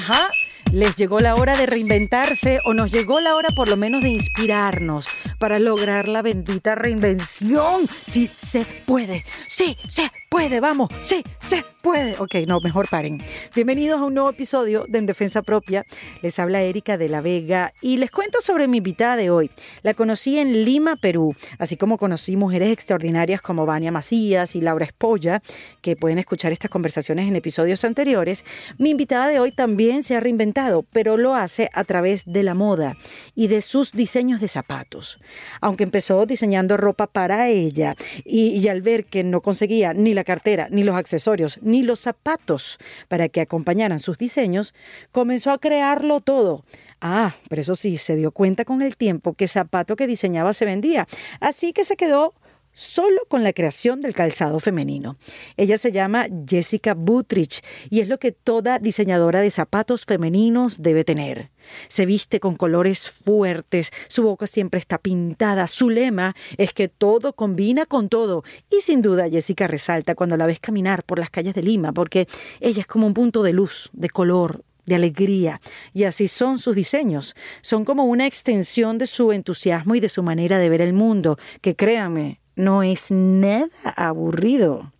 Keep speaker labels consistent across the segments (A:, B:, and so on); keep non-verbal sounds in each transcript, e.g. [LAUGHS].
A: Ajá. Les llegó la hora de reinventarse o nos llegó la hora por lo menos de inspirarnos para lograr la bendita reinvención. Sí, se puede. Sí, se puede. Vamos. Sí, se puede. Ok, no, mejor paren. Bienvenidos a un nuevo episodio de En Defensa Propia. Les habla Erika de la Vega y les cuento sobre mi invitada de hoy. La conocí en Lima, Perú, así como conocí mujeres extraordinarias como Vania Macías y Laura Espolla, que pueden escuchar estas conversaciones en episodios anteriores. Mi invitada de hoy también se ha reinventado, pero lo hace a través de la moda y de sus diseños de zapatos. Aunque empezó diseñando ropa para ella y, y al ver que no conseguía ni la cartera, ni los accesorios, ni los zapatos para que acompañaran sus diseños, comenzó a crearlo todo. Ah, pero eso sí, se dio cuenta con el tiempo que zapato que diseñaba se vendía, así que se quedó solo con la creación del calzado femenino. Ella se llama Jessica Butrich y es lo que toda diseñadora de zapatos femeninos debe tener. Se viste con colores fuertes, su boca siempre está pintada, su lema es que todo combina con todo y sin duda Jessica resalta cuando la ves caminar por las calles de Lima porque ella es como un punto de luz, de color, de alegría. Y así son sus diseños. Son como una extensión de su entusiasmo y de su manera de ver el mundo, que créanme, no es nada aburrido.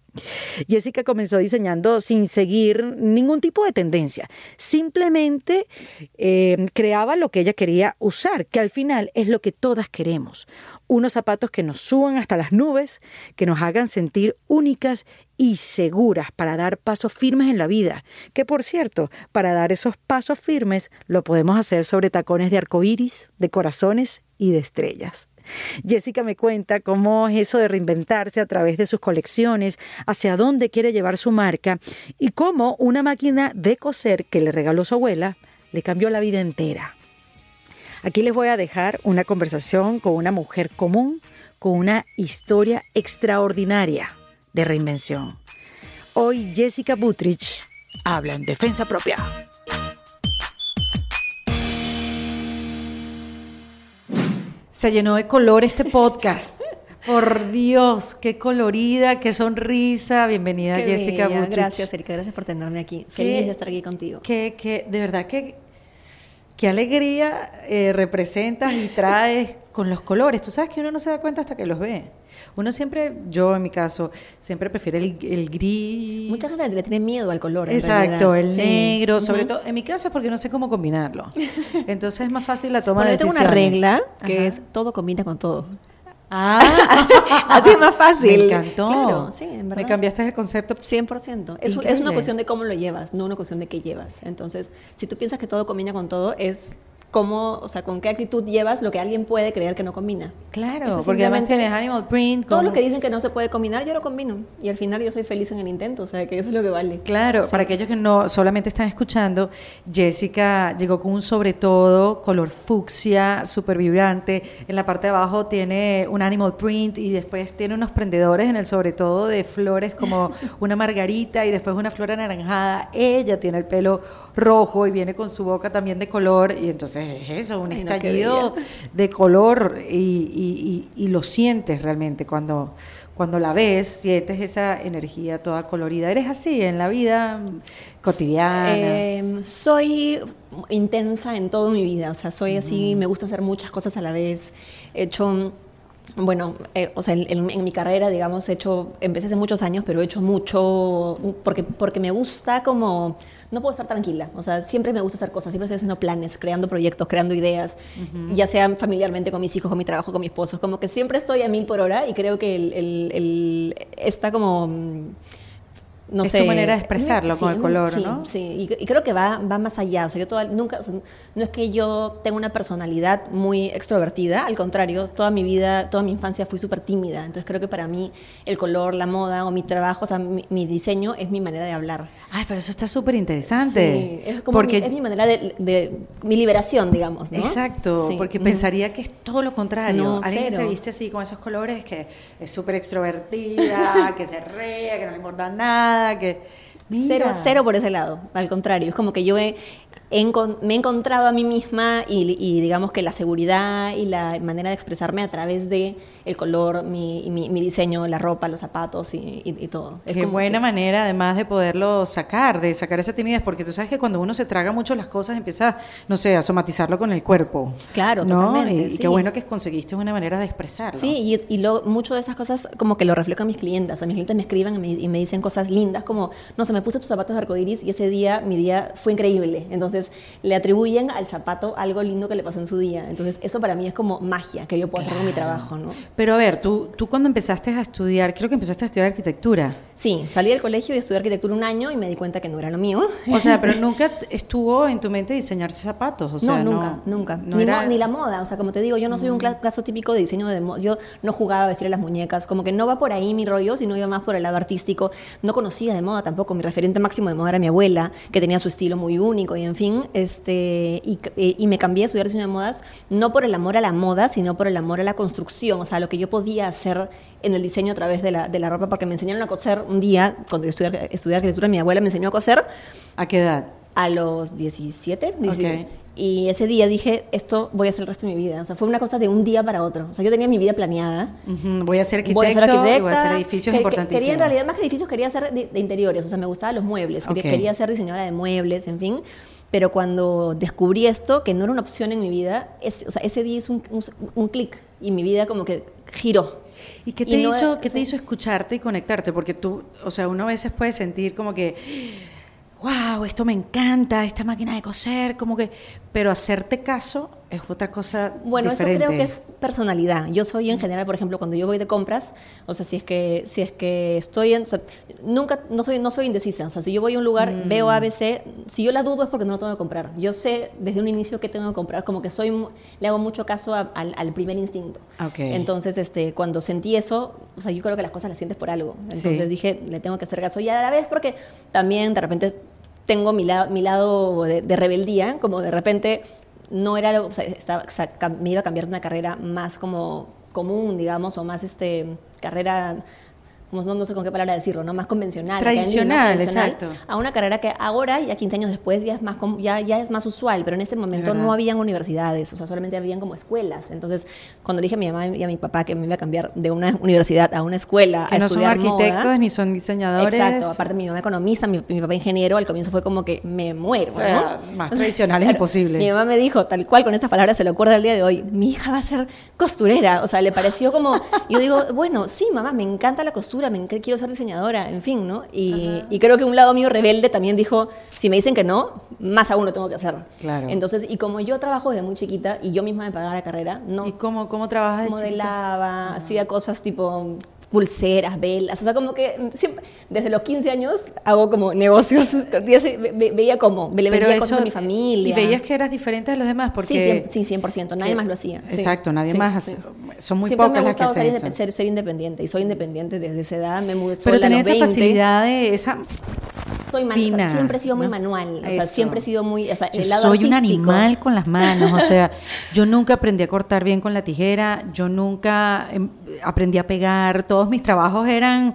A: Jessica comenzó diseñando sin seguir ningún tipo de tendencia. Simplemente eh, creaba lo que ella quería usar, que al final es lo que todas queremos. Unos zapatos que nos suban hasta las nubes, que nos hagan sentir únicas y seguras para dar pasos firmes en la vida. Que por cierto, para dar esos pasos firmes lo podemos hacer sobre tacones de arcoíris, de corazones y de estrellas. Jessica me cuenta cómo es eso de reinventarse a través de sus colecciones, hacia dónde quiere llevar su marca y cómo una máquina de coser que le regaló su abuela le cambió la vida entera. Aquí les voy a dejar una conversación con una mujer común con una historia extraordinaria de reinvención. Hoy Jessica Butrich habla en defensa propia. Se llenó de color este podcast. Por Dios, qué colorida, qué sonrisa. Bienvenida,
B: Qué
A: Jessica. Butrich.
B: Gracias, Erika. Gracias por tenerme aquí.
A: Qué-
B: Feliz de estar aquí contigo.
A: Qué, qué- de verdad que qué alegría eh, representas y traes con los colores. Tú sabes que uno no se da cuenta hasta que los ve. Uno siempre, yo en mi caso, siempre prefiere el, el gris.
B: Mucha gente le tiene miedo al color.
A: Exacto, el
B: Sí.
A: negro, sobre todo, en mi caso es porque no sé cómo combinarlo. [LAUGHS] Entonces es más fácil la toma
B: Bueno,
A: de
B: yo tengo
A: decisiones.
B: una regla que
A: Ajá.
B: es todo combina con todo.
A: Ah, [LAUGHS]
B: Así es más fácil.
A: Me encantó.
B: Claro, sí, en verdad.
A: Me cambiaste el concepto.
B: 100%. Es, es una cuestión de cómo lo llevas, no una cuestión de qué llevas. Entonces, si tú piensas que todo combina con todo, es cómo, o sea, con qué actitud llevas lo que alguien puede creer que no combina.
A: Claro, porque además tienes animal print.
B: Todo
A: con-
B: lo que dicen que no se puede combinar, yo lo combino. Y al final yo soy feliz en el intento, o sea, que eso es lo que vale.
A: Claro, para aquellos que no solamente están escuchando, Jessica llegó con un sobre todo color fucsia, súper vibrante. En la parte de abajo tiene un animal print y después tiene unos prendedores en el sobre todo de flores como [LAUGHS] una margarita y después una flor anaranjada. Ella tiene el pelo rojo y viene con su boca también de color y entonces es eso, un
B: Ay, no, qué
A: estallido de color y, y- y- y lo sientes realmente cuando, cuando la ves, sientes esa energía toda colorida. ¿Eres así en la vida cotidiana?
B: Eh, soy intensa en toda mi vida, o sea, soy así, me gusta hacer muchas cosas a la vez. He hecho, bueno, eh, o sea, en, en- en mi carrera, digamos, he hecho, empecé hace muchos años, pero he hecho mucho, porque, porque me gusta como, no puedo estar tranquila, o sea, siempre me gusta hacer cosas, siempre estoy haciendo planes, creando proyectos, creando ideas, ya sea familiarmente con mis hijos, con mi trabajo, con mi esposo, como que siempre estoy a mil por hora y creo que el, el- el- está como... mm, no
A: Es
B: sé.
A: tu manera de expresarlo con el
B: sí,
A: color,
B: sí,
A: ¿no?
B: Sí, y, y creo que va, va más allá. O sea, yo toda, nunca, o sea, no es que yo tenga una personalidad muy extrovertida, al contrario, toda mi vida, toda mi infancia fui súper tímida. Entonces creo que para mí el color, la moda o mi trabajo, o sea, mi, mi diseño es mi manera de hablar.
A: Ay, pero eso está súper interesante.
B: Sí, es como
A: porque
B: mi, es mi manera de, de- mi liberación, digamos, ¿no?
A: Exacto,
B: Sí.
A: porque
B: Ujú.
A: pensaría que es todo lo contrario.
B: No,
A: Alguien que se
B: cero.
A: viste así con esos colores que es súper extrovertida, que se rea, que no le importa nada, que...
B: Cero, cero por ese lado, al contrario, es como que yo he, me he encontrado a mí misma y, digamos que la seguridad y la manera de expresarme a través de el color, mi, mi, diseño, la ropa, los zapatos y, todo.
A: Qué buena manera además de poderlo sacar, de sacar esa timidez, porque tú sabes que cuando uno se traga mucho las cosas empieza, no sé, a somatizarlo con el cuerpo.
B: Claro, totalmente.
A: Y, qué bueno que conseguiste una manera de expresarlo.
B: Sí, y, lo, mucho de esas cosas como que lo reflejo a mis clientes. O sea, mis clientes me escriben y me, dicen cosas lindas como, no sé, me puse tus zapatos de arcoiris y ese día, mi día fue increíble. Entonces, le atribuyen al zapato algo lindo que le pasó en su día. Entonces, eso para mí es como magia que yo puedo hacer con mi trabajo, ¿no?
A: Pero a ver, tú, tú cuando empezaste a estudiar, creo que empezaste a estudiar arquitectura.
B: Sí, salí del colegio y estudié arquitectura un año y me di cuenta que no era lo mío.
A: O sea, pero [LAUGHS] nunca estuvo en tu mente diseñarse zapatos, o sea,
B: no, nunca, nunca. ni, ni, la moda, o sea, como te digo, yo no soy un mm. caso típico de diseño de moda, yo no jugaba a vestir a las muñecas, como que no va por ahí mi rollo, sino iba más por el lado artístico. No conocía de moda tampoco, mi referente máximo de moda era mi abuela, que tenía su estilo muy único y en fin, este, y, y me cambié a estudiar diseño de modas, no por el amor a la moda, sino por el amor a la construcción, o sea, lo que yo podía hacer en el diseño a través de la, de la ropa, porque me enseñaron a coser un día, cuando yo estudié, estudié arquitectura, mi abuela me enseñó a coser.
A: ¿A qué edad?
B: A los 17, 17. Y ese día dije, esto voy a hacer el resto de mi vida. O sea, fue una cosa de un día para otro. O sea, yo tenía mi vida planeada.
A: Voy a ser arquitecto, voy a ser arquitecta, y voy a hacer edificios importantísimos.
B: Quería, en realidad, más que edificios, quería hacer de, interiores. O sea, me gustaban los muebles. Quería ser diseñadora de muebles, en fin. Pero cuando descubrí esto, que no era una opción en mi vida, o sea, ese día hizo un, un, un clic y mi vida como que giró.
A: ¿Y qué te, hizo, qué te hizo escucharte y conectarte? Porque tú, o sea, uno a veces puede sentir como que wow, esto me encanta, esta máquina de coser, como que, pero hacerte caso es otra cosa.
B: Bueno, eso creo que es personalidad. Yo soy en general, por ejemplo, cuando yo voy de compras, o sea, si es que, si es que estoy en, nunca, no soy, no soy indecisa. O sea, si yo voy a un lugar, mm. veo ABC, si yo la dudo es porque no lo tengo que comprar. Yo sé desde un inicio que tengo que comprar, como que soy, le hago mucho caso al, primer instinto.
A: Okay.
B: Entonces, este, cuando sentí eso, o sea, yo creo que las cosas las sientes por algo. Entonces dije, le tengo que hacer caso. Y a la vez porque también de repente tengo mi, mi lado de, de, rebeldía, como de repente no era, o sea, me iba a cambiar de una carrera más como común, digamos, o más este, carrera no, sé con qué palabra decirlo, ¿no? Más convencional.
A: Tradicional, exacto.
B: A una carrera que ahora, ya 15 años después, ya es más, ya, ya es más usual, pero en ese momento no habían universidades, o sea, solamente habían como escuelas. Entonces, cuando dije a mi mamá y a mi papá que me iba a cambiar de una universidad a una escuela
A: que
B: a
A: no son arquitectos ni son diseñadores.
B: Exacto, aparte mi mamá economista, mi, papá ingeniero, al comienzo fue como que me muero,
A: Más tradicional es imposible.
B: Mi mamá me dijo, tal cual, con esas palabras se lo acuerda el día de hoy, mi hija va a ser costurera, o sea, le pareció como, yo digo, bueno, sí, mamá, me encanta la costura, me quiero ser diseñadora, en fin, ¿no? Y, creo que un lado mío rebelde también dijo, si me dicen que no, más aún lo tengo que hacer.
A: Claro.
B: Entonces, y como yo trabajo desde muy chiquita y yo misma me pagaba la carrera, ¿no?
A: ¿Y cómo, cómo trabajas de
B: Modelaba, hacía cosas tipo pulseras, velas, o sea, como que siempre, desde los 15 años hago como negocios, [LAUGHS] veía como, le vendía cosas a mi familia.
A: ¿Y veías que eras diferente de los demás? Porque,
B: sí, 100%, nadie más lo hacía.
A: Exacto, nadie más, son muy pocas las que hacen
B: ser, ser, independiente, y soy independiente desde esa edad, me mudé
A: Pero tenés esa facilidad de esa
B: soy siempre he sido muy manual, o sea, siempre he sido muy, o sea,
A: yo soy un animal con las manos, o [LAUGHS] sea, yo nunca aprendí a cortar bien con la tijera, yo nunca em, aprendí a pegar, todos mis trabajos eran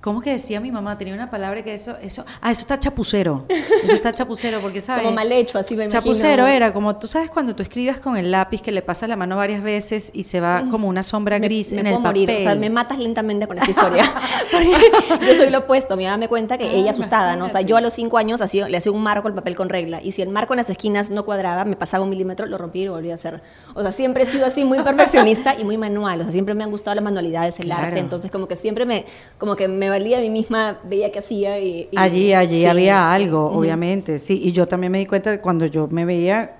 A: ¿Cómo que decía mi mamá? Tenía una palabra que eso, eso, ah, eso está chapucero. Eso está chapucero, porque sabes.
B: Como mal hecho, así me
A: Chapucero era como, tú sabes cuando tú escribes con el lápiz que le pasas la mano varias veces y se va como una sombra gris en el papel. Morir.
B: O sea, me matas lentamente con esta historia. [LAUGHS] yo soy lo opuesto. Mi mamá me cuenta que ella ah, asustada, ¿no? O sea, yo a los cinco años le hacía un marco al papel con regla. Y si el marco en las esquinas no cuadraba, me pasaba un milímetro, lo rompí y lo volví a hacer. O sea, siempre he sido así muy perfeccionista y muy manual. O sea, siempre me han gustado las manualidades, el arte. Entonces, como que siempre me, como que me valía a mí misma veía que hacía. Y,
A: allí, allí había algo, obviamente, sí. Y yo también me di cuenta de cuando yo me veía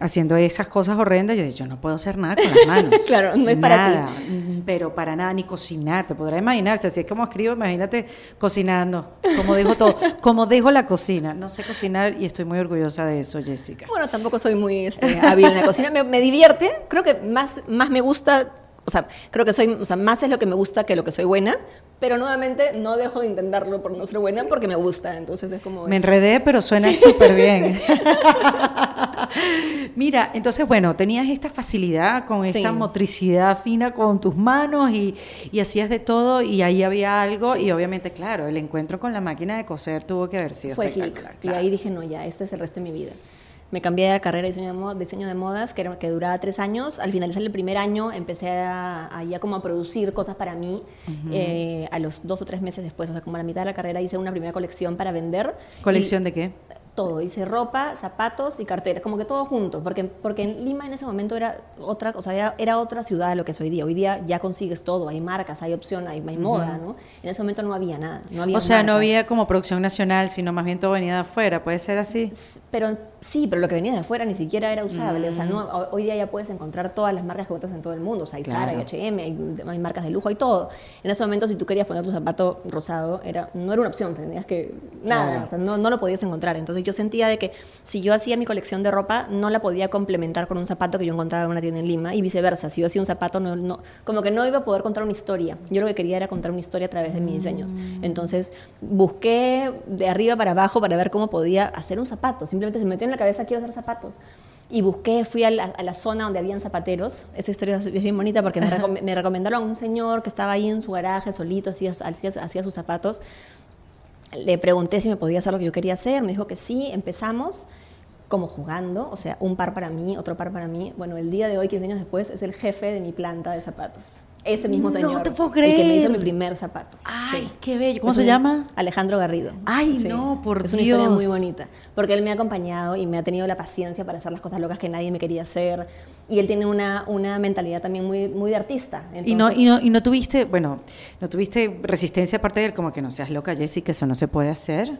A: haciendo esas cosas horrendas, yo dije, yo no puedo hacer nada con las manos. [LAUGHS]
B: claro, no es para nada,
A: Pero para nada, ni cocinar, te podrás imaginarse, así es como escribo, imagínate cocinando, como dejo todo, [LAUGHS] como dejo la cocina. No sé cocinar y estoy muy orgullosa de eso, Jessica.
B: Bueno, tampoco soy muy este, hábil en la cocina, me, me, divierte, creo que más, más me gusta o sea, creo que soy, o sea, más es lo que me gusta que lo que soy buena, pero nuevamente no dejo de intentarlo por no ser buena porque me gusta, entonces es como...
A: Me enredé, pero suena súper bien. [LAUGHS] [LAUGHS] Mira, entonces, bueno, tenías esta facilidad con esta motricidad fina con tus manos y, y, hacías de todo y ahí había algo y obviamente, claro, el encuentro con la máquina de coser tuvo que haber sido
B: Fue espectacular. Y ahí dije, no, ya, este es el resto de mi vida. Me cambié de carrera de diseño de, moda, diseño de modas, que, era, que duraba tres años. Al finalizar el primer año empecé a, a ya como a producir cosas para mí. eh, a los dos o tres meses después, o sea, como a la mitad de la carrera hice una primera colección para vender.
A: ¿Colección
B: Y-
A: de qué?
B: Todo, hice ropa, zapatos y carteras, como que todo junto, porque, porque en Lima en ese momento era otra, o sea, era, era otra ciudad de lo que es hoy día. Hoy día ya consigues todo, hay marcas, hay opción, hay, hay moda, ¿no? En ese momento no había nada, no había
A: O sea, no había como producción nacional, sino más bien todo venía de afuera, ¿puede ser así?
B: Pero sí, pero lo que venía de afuera ni siquiera era usable. O sea,
A: Mm.
B: no, ho- hoy día ya puedes encontrar todas las marcas que encuentras en todo el mundo. O sea, hay Zara, hay
A: Claro.
B: H&M, hay, hay marcas de lujo, hay todo. En ese momento, si tú querías poner tu zapato rosado, era, no era una opción, tenías que... Nada,
A: Claro.
B: o sea, no, no lo podías encontrar. Entonces yo sentía de que si yo hacía mi colección de ropa, no la podía complementar con un zapato que yo encontraba en una tienda en Lima y viceversa. Si yo hacía un zapato, no, no- como que no iba a poder contar una historia. Yo lo que quería era contar una historia a través de mis diseños. Entonces busqué de arriba para abajo para ver cómo podía hacer un zapato. Simplemente se me metió en la cabeza, quiero hacer zapatos. Y busqué, fui a la, a la zona donde habían zapateros. Esta historia es bien bonita porque me, [LAUGHS] recom- me recomendaron a un señor que estaba ahí en su garaje solito, hacía, hacía, hacía sus zapatos. Le pregunté si me podía hacer lo que yo quería hacer, me dijo que sí, empezamos como jugando, o sea, un par para mí, otro par para mí. Bueno, el día de hoy, 15 años después, es el jefe de mi planta de zapatos. Ese mismo
A: No
B: señor.
A: te puedo
B: El que me
A: creer.
B: hizo mi primer zapato.
A: Ay,
B: Sí.
A: qué bello. ¿Cómo
B: Es
A: se
B: un-
A: llama?
B: Alejandro Garrido.
A: Ay, no, por
B: Es una historia
A: Dios.
B: muy bonita, porque él me ha acompañado y me ha tenido la paciencia para hacer las cosas locas que nadie me quería hacer. Y él tiene una, una mentalidad también muy, muy de artista.
A: Y no,
B: Entonces-
A: y, no, y no tuviste, bueno, no tuviste resistencia aparte de él, como que no seas loca, Jessy, que eso no se puede hacer.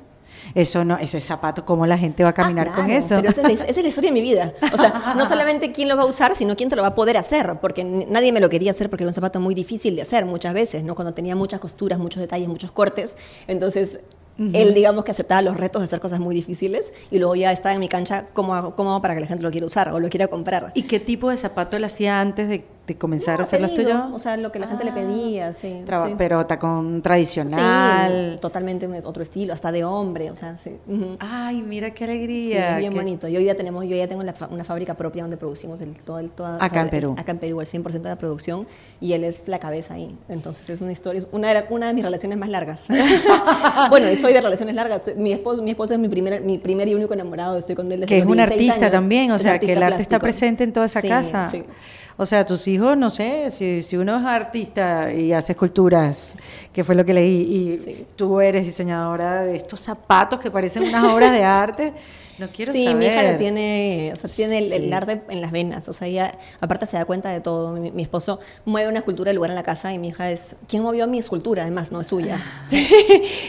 A: Eso no, ese zapato, ¿cómo la gente va a
B: Ah,
A: caminar con eso?
B: Pero esa es, la, esa es la historia de mi vida. O sea, [LAUGHS] no solamente quién lo va a usar, sino quién te lo va a poder hacer. Porque nadie me lo quería hacer porque era un zapato muy difícil de hacer muchas veces, ¿no? Cuando tenía muchas costuras, muchos detalles, muchos cortes. Entonces, él, digamos que aceptaba los retos de hacer cosas muy difíciles y luego ya estaba en mi cancha, ¿cómo hago, cómo hago para que la gente lo quiera usar o lo quiera comprar?
A: ¿Y qué tipo de zapato él hacía antes de, de comenzar
B: No,
A: a hacer los tuyos?
B: O sea, lo que la gente le
A: Ah,
B: pedía, sí. sí.
A: Pero tacón
B: Sí,
A: tradicional.
B: totalmente un- otro estilo, hasta de hombre, o sea, sí. ujú.
A: Ay, mira qué
B: Sí,
A: alegría.
B: es bien
A: qué-
B: bonito. Y hoy día tenemos, yo ya tengo la una fábrica propia donde producimos el, todo el, toda,
A: Acá en
B: el-
A: Perú.
B: Acá en Perú, el 100% de la producción. Y él es la cabeza ahí. Entonces es una historia, es una de, la- una de mis relaciones más largas. [LAUGHS] bueno, y soy de relaciones largas. Mi esposo, mi esposo es mi primer, mi primer y único enamorado. Estoy con él desde
A: que es un
B: 16
A: artista
B: años.
A: también, o sea, que el arte está presente en toda esa
B: Sí,
A: casa.
B: sí.
A: O sea, tus hijos, no sé, si, si uno es artista y hace esculturas, que fue lo que leí, y
B: Sí.
A: tú eres diseñadora de estos zapatos que parecen unas obras de [LAUGHS] arte, no quiero
B: sí,
A: saber.
B: mi hija lo tiene, o sea, tiene el, el
A: Sí.
B: arte en las venas, o sea, ella aparte se da cuenta de todo. Mi, mi esposo mueve una escultura del lugar en la casa y mi hija es, ¿quién movió mi escultura? Además, no es suya. [LAUGHS] Sí.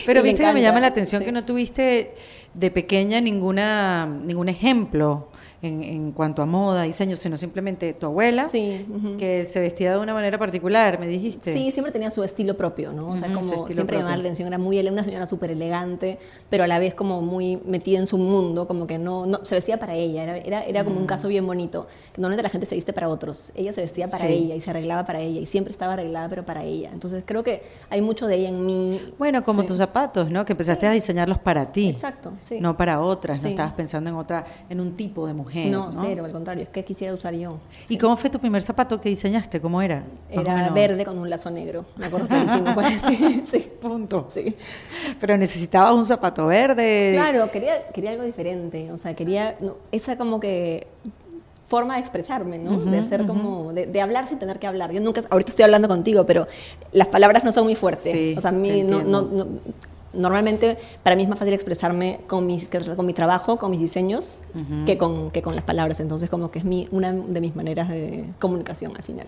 A: Pero viste que me llama la atención
B: sí.
A: que no tuviste de pequeña ninguna ningún ejemplo en, en cuanto a moda, diseño, sino simplemente tu abuela,
B: Sí, ujú.
A: que se vestía de una manera particular, me dijiste.
B: Sí, siempre tenía su estilo propio, ¿no? O sea,
A: Ujú, su
B: como siempre llamaba
A: propio.
B: la atención, era muy una señora súper elegante, pero a la vez como muy metida en su mundo, como que no, no se vestía para ella, era, era, era como un caso bien bonito. Normalmente la gente se viste para otros, ella se vestía para
A: Sí.
B: ella y se arreglaba para ella y siempre estaba arreglada, pero para ella. Entonces creo que hay mucho de ella en mí.
A: Bueno, como
B: Sí.
A: tus zapatos, ¿no? Que empezaste a diseñarlos para ti.
B: Exacto, sí.
A: No para otras, no
B: Sí.
A: estabas pensando en otra, en un tipo de mujer.
B: No,
A: No,
B: cero, al contrario, es que quisiera usar yo.
A: ¿Y cómo fue tu primer zapato que diseñaste? ¿Cómo era?
B: Era verde con un lazo negro, me acuerdo clarísimo cuál es, sí, [LAUGHS] sí.
A: Punto.
B: sí.
A: Pero necesitabas un zapato verde.
B: Claro, quería, quería algo diferente, o sea, quería no, esa como que forma de expresarme, ¿no? de ser como, de, de hablar sin tener que hablar. Yo nunca, ahorita estoy hablando contigo, pero las palabras no son muy fuertes.
A: Sí,
B: o sea, a mí no, no, no- normalmente para mí es más fácil expresarme con, mis, con mi trabajo, con mis diseños, que, con, que con las palabras. Entonces, como que es mi, una de mis maneras de comunicación al final.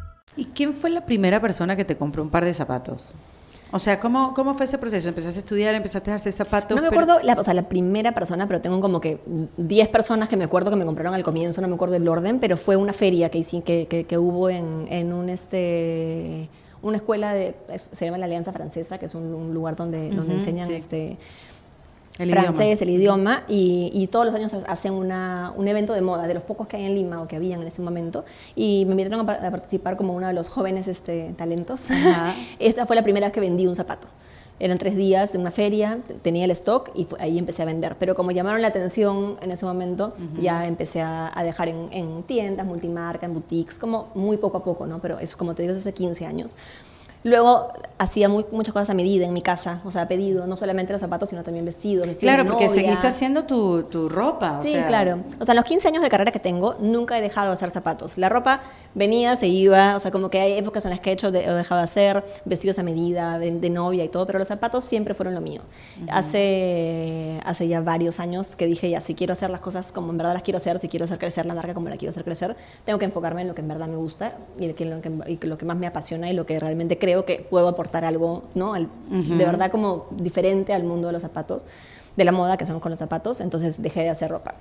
A: ¿Y quién fue la primera persona que te compró un par de zapatos? O sea, ¿cómo, cómo fue ese proceso? ¿Empezaste a estudiar, empezaste a hacer zapatos?
B: No me
A: pero-
B: acuerdo, la, o sea, la primera persona, pero tengo como que 10 personas que me acuerdo que me compraron al comienzo, no me acuerdo el orden, pero fue una feria que, hice- que, que, que hubo en, en un este una escuela de se llama la Alianza Francesa, que es un, un lugar donde, enseñan
A: sí.
B: este
A: El
B: francés, el idioma, y, y todos los años ha- hacen una, un evento de moda, de los pocos que hay en Lima o que habían en ese momento, y me invitaron a, a participar como uno de los jóvenes este, talentos. [LAUGHS] Esa fue la primera vez que vendí un zapato. Eran tres días de una feria, tenía el stock y ahí empecé a vender. Pero como llamaron la atención en ese momento, ya empecé a, a dejar en, en tiendas, multimarca, en boutiques, como muy poco a poco, ¿no? Pero eso, como te digo, hace 15 años. Luego hacía muy- muchas cosas a medida en mi casa, o sea, pedido, no solamente los zapatos, sino también vestidos. vestidos
A: Claro, porque
B: novia.
A: seguiste haciendo tu, tu ropa. o
B: Sí,
A: sea,
B: claro. O sea, en los 15 años de carrera que tengo, nunca he dejado de hacer zapatos. La ropa venía, se iba, o sea, como que hay épocas en las que he, hecho de- he dejado de hacer vestidos a medida, de, de novia y todo, pero los zapatos siempre fueron lo mío. hace, hace ya varios años que dije, ya, si quiero hacer las cosas como en verdad las quiero hacer, si quiero hacer crecer la marca como la quiero hacer crecer, tengo que enfocarme en lo que en verdad me gusta y lo que, y lo que más me apasiona y lo que realmente creo que puedo aportar algo, ¿no? Al- De verdad como diferente al mundo de los zapatos, de la moda que son con los zapatos, entonces dejé de hacer ropa.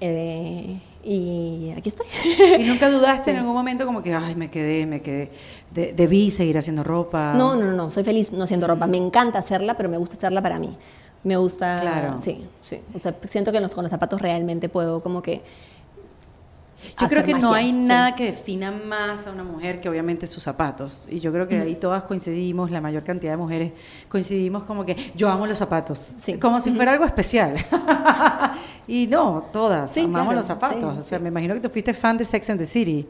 B: Eh, y aquí estoy.
A: Y nunca dudaste en algún momento como que, ay, me quedé, me quedé, de- debí seguir haciendo ropa.
B: No, no, no, no, soy feliz no haciendo ropa. Me encanta hacerla, pero me gusta hacerla para mí. Me gusta.
A: Claro.
B: Sí, sí. O sea, siento que los- con los zapatos realmente puedo como que.
A: Yo creo que no hay
B: sí.
A: nada que defina más a una mujer que obviamente sus zapatos. Y yo creo que ahí todas coincidimos, la mayor cantidad de mujeres coincidimos como que yo amo los zapatos.
B: Sí.
A: Como si fuera algo especial. [LAUGHS] y no, todas
B: Sí,
A: amamos
B: claro,
A: los zapatos. o sea, me imagino que tú fuiste fan de Sex and the City.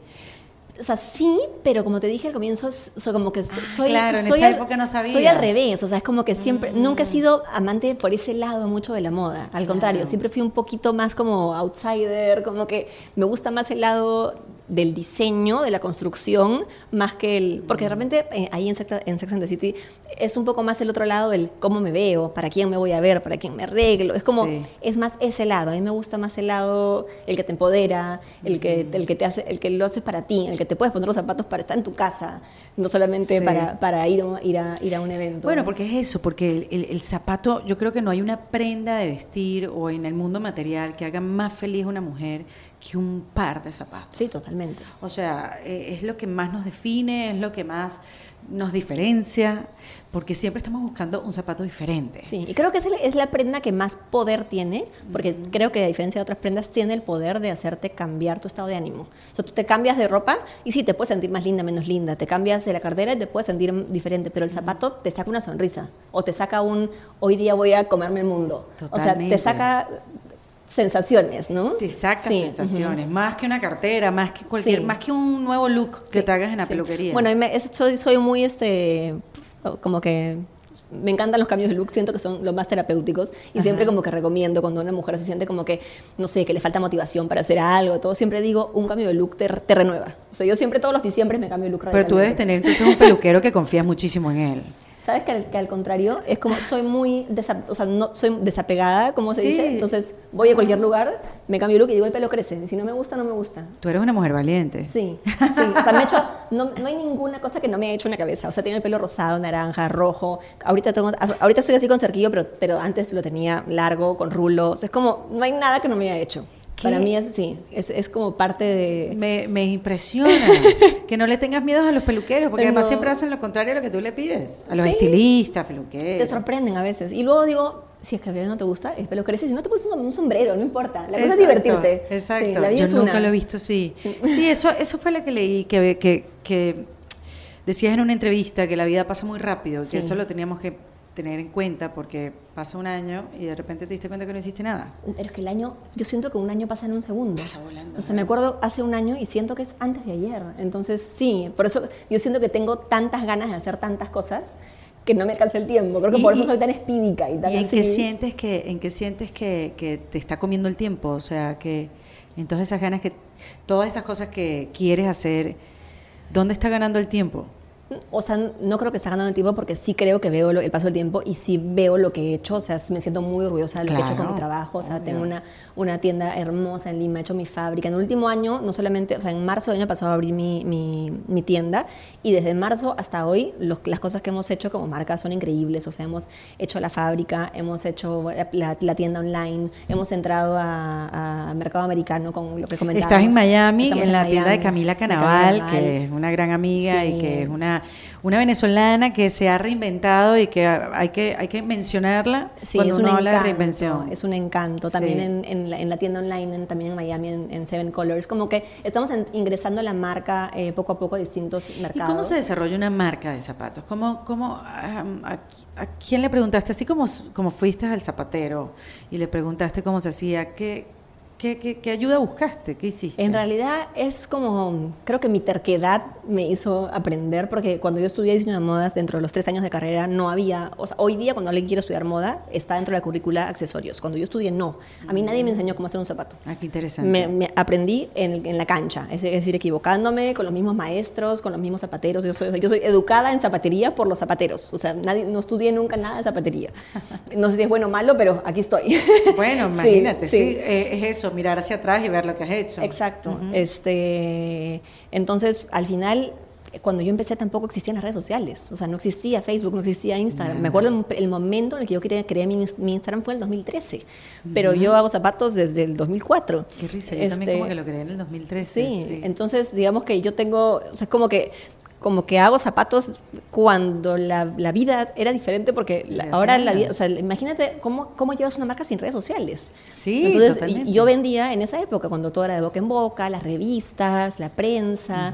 B: O sea, sí, pero como te dije al comienzo, soy como que
A: Ah,
B: soy.
A: claro, en
B: soy
A: esa
B: al-
A: época no
B: Soy al.
A: Mm.
B: revés, o sea, es como que siempre. Nunca he sido amante por ese lado mucho de la moda. Al contrario, siempre fui un poquito más como outsider, como que me gusta más el lado del diseño, de la construcción, más que el... Porque de repente eh, ahí en Sex, en Sex and the City es un poco más el otro lado, el cómo me veo, para quién me voy a ver, para quién me arreglo. Es como,
A: Sí.
B: es más ese lado. A mí me gusta más el lado, el que te empodera, el que, el que te hace, el que lo haces para ti, el que te puedes poner los zapatos para estar en tu casa, no solamente
A: Sí.
B: para, para ir, a- ir, a, ir a un evento.
A: Bueno, porque es eso, porque el, el- el zapato, yo creo que no hay una prenda de vestir o en el mundo material que haga más feliz a una mujer que un par de zapatos.
B: Sí, totalmente.
A: O sea, eh, es lo que más nos define, es lo que más nos diferencia, porque siempre estamos buscando un zapato diferente.
B: Sí, y creo que es, el- es la prenda que más poder tiene, porque creo que a diferencia de otras prendas, tiene el poder de hacerte cambiar tu estado de ánimo. O sea, tú te cambias de ropa y sí, te puedes sentir más linda, menos linda. Te cambias de la cartera y te puedes sentir diferente, pero el zapato te saca una sonrisa o te saca un hoy día voy a comerme el mundo. O sea,
A: Totalmente.
B: te saca sensaciones, ¿no?
A: Te saca
B: Sí,
A: sensaciones, más que una cartera, más que cualquier,
B: Sí.
A: más que un nuevo look que
B: Sí,
A: te hagas en la peluquería.
B: Bueno, me- es- soy, soy muy, este, como que me encantan los cambios de look, siento que son los más terapéuticos y siempre como que recomiendo cuando una mujer se siente como que, no sé, que le falta motivación para hacer algo, todo, siempre digo, un cambio de look te, te renueva. O sea, yo siempre todos los diciembre me cambio de look
A: Pero tú debes tener entonces un peluquero que confías muchísimo en él.
B: ¿Sabes que al, que al contrario? Es como, soy muy, desa- o sea, no, soy desapegada, como se
A: Sí.
B: dice, entonces voy a cualquier lugar, me cambio de look y digo, el pelo crece, y si no me gusta, no me gusta.
A: Tú eres una mujer valiente.
B: Sí, sí. O sea, me he hecho, no, no hay ninguna cosa que no me haya hecho en la cabeza. O sea, tengo el pelo rosado, naranja, rojo. Ahorita, tengo, ahorita estoy así con cerquillo, pero, pero antes lo tenía largo, con rulos. Es como, no hay nada que no me haya hecho.
A: ¿Qué?
B: Para mí es sí, es, es como parte de...
A: Me, me impresiona que no le tengas miedo a los peluqueros, porque además siempre hacen lo contrario a lo que tú le pides. A los
B: Sí.
A: estilistas,
B: Te
A: peluqueros.
B: sorprenden a veces. Y luego digo, si es que a Gabriel no te gusta, el pelo crece. Si no te pones un, un sombrero, no importa. La cosa es divertirte.
A: Exacto.
B: Sí, la vida
A: Yo
B: es
A: nunca
B: una.
A: lo he visto así. Sí, eso, eso fue lo que leí, que, que, que decías en una entrevista que la vida pasa muy rápido, que eso lo teníamos que tener en cuenta porque pasa un año y de repente te diste cuenta que no hiciste nada.
B: Pero es que el año, yo siento que un año pasa en un segundo.
A: Pasa volando,
B: O sea, me acuerdo hace un año y siento que es antes de ayer. Entonces, sí, por eso yo siento que tengo tantas ganas de hacer tantas cosas que no me alcanza el tiempo. Creo que
A: Y-
B: por eso soy tan espídica y tan
A: ¿Y en
B: así.
A: qué sientes que, en qué sientes que, que te está comiendo el tiempo? O sea, que en todas esas ganas que, todas esas cosas que quieres hacer, ¿dónde está ganando el tiempo?
B: O sea, no creo que esté ganando el tiempo porque sí creo que veo lo- el paso del tiempo y sí veo lo que he hecho. O sea, me siento muy orgullosa de lo que he hecho con mi trabajo. O sea,
A: obvio.
B: tengo una, una tienda hermosa en Lima, he hecho mi fábrica. En el último año, no solamente, o sea, en marzo del año pasado abrí mi, mi, mi tienda y desde marzo hasta hoy los- las cosas que hemos hecho como marca son increíbles. O sea, hemos hecho la fábrica, hemos hecho la, tienda online, hemos entrado a, a mercado americano con lo que comentábamos.
A: Estás en Miami,
B: Estamos
A: en la tienda de Camila
B: de
A: Canaval, que es una gran amiga y que es una una, una venezolana que se ha reinventado y que hay que, hay que mencionarla
B: Sí,
A: cuando
B: es un
A: uno habla de
B: encanto,
A: reinvención.
B: Es un encanto. También
A: Sí.
B: en, en la, en la tienda online, en- también en Miami, en, en Seven Colors. Como que estamos ingresando a la marca eh, poco a poco a distintos
A: ¿Y
B: mercados.
A: cómo se desarrolla una marca de zapatos? ¿Cómo, cómo, a quién le preguntaste? Así como, como fuiste al zapatero y le preguntaste cómo se hacía, ¿qué, qué, qué, qué ayuda buscaste? ¿Qué hiciste?
B: En realidad es como, creo que mi terquedad me hizo aprender, porque cuando yo estudié diseño de modas, dentro de los tres años de carrera, no había, o sea, hoy día cuando alguien quiere estudiar moda, está dentro de la currícula accesorios. Cuando yo estudié, no. A mí nadie me enseñó cómo hacer un zapato.
A: Ah, qué interesante.
B: Me, me aprendí en, en la cancha, es decir, equivocándome con los mismos maestros, con los mismos zapateros. Yo soy, yo soy educada en zapatería por los zapateros. O sea, nadie, no estudié nunca nada de zapatería. [LAUGHS] No sé si es bueno o malo, pero aquí estoy.
A: Bueno, [LAUGHS]
B: Sí,
A: imagínate, sí,
B: sí.
A: eh, es eso, mirar hacia atrás y ver lo que has hecho.
B: Exacto. este, entonces, al final, cuando yo empecé tampoco existían las redes sociales. O sea, no existía Facebook, no existía Instagram. Me acuerdo el, el momento en el que yo quería crear mi, mi Instagram fue el 2013. Pero yo hago zapatos desde el 2004.
A: Qué risa, yo también
B: Este,
A: como que lo creé en el 2013.
B: Sí,
A: sí.
B: entonces digamos que yo tengo, o sea, es como que como que hago zapatos cuando la, la vida era diferente porque la- ahora la vida, o sea, imagínate cómo, cómo llevas una marca sin redes sociales.
A: Sí,
B: Entonces,
A: totalmente.
B: yo vendía en esa época cuando todo era de boca en boca, las revistas, la prensa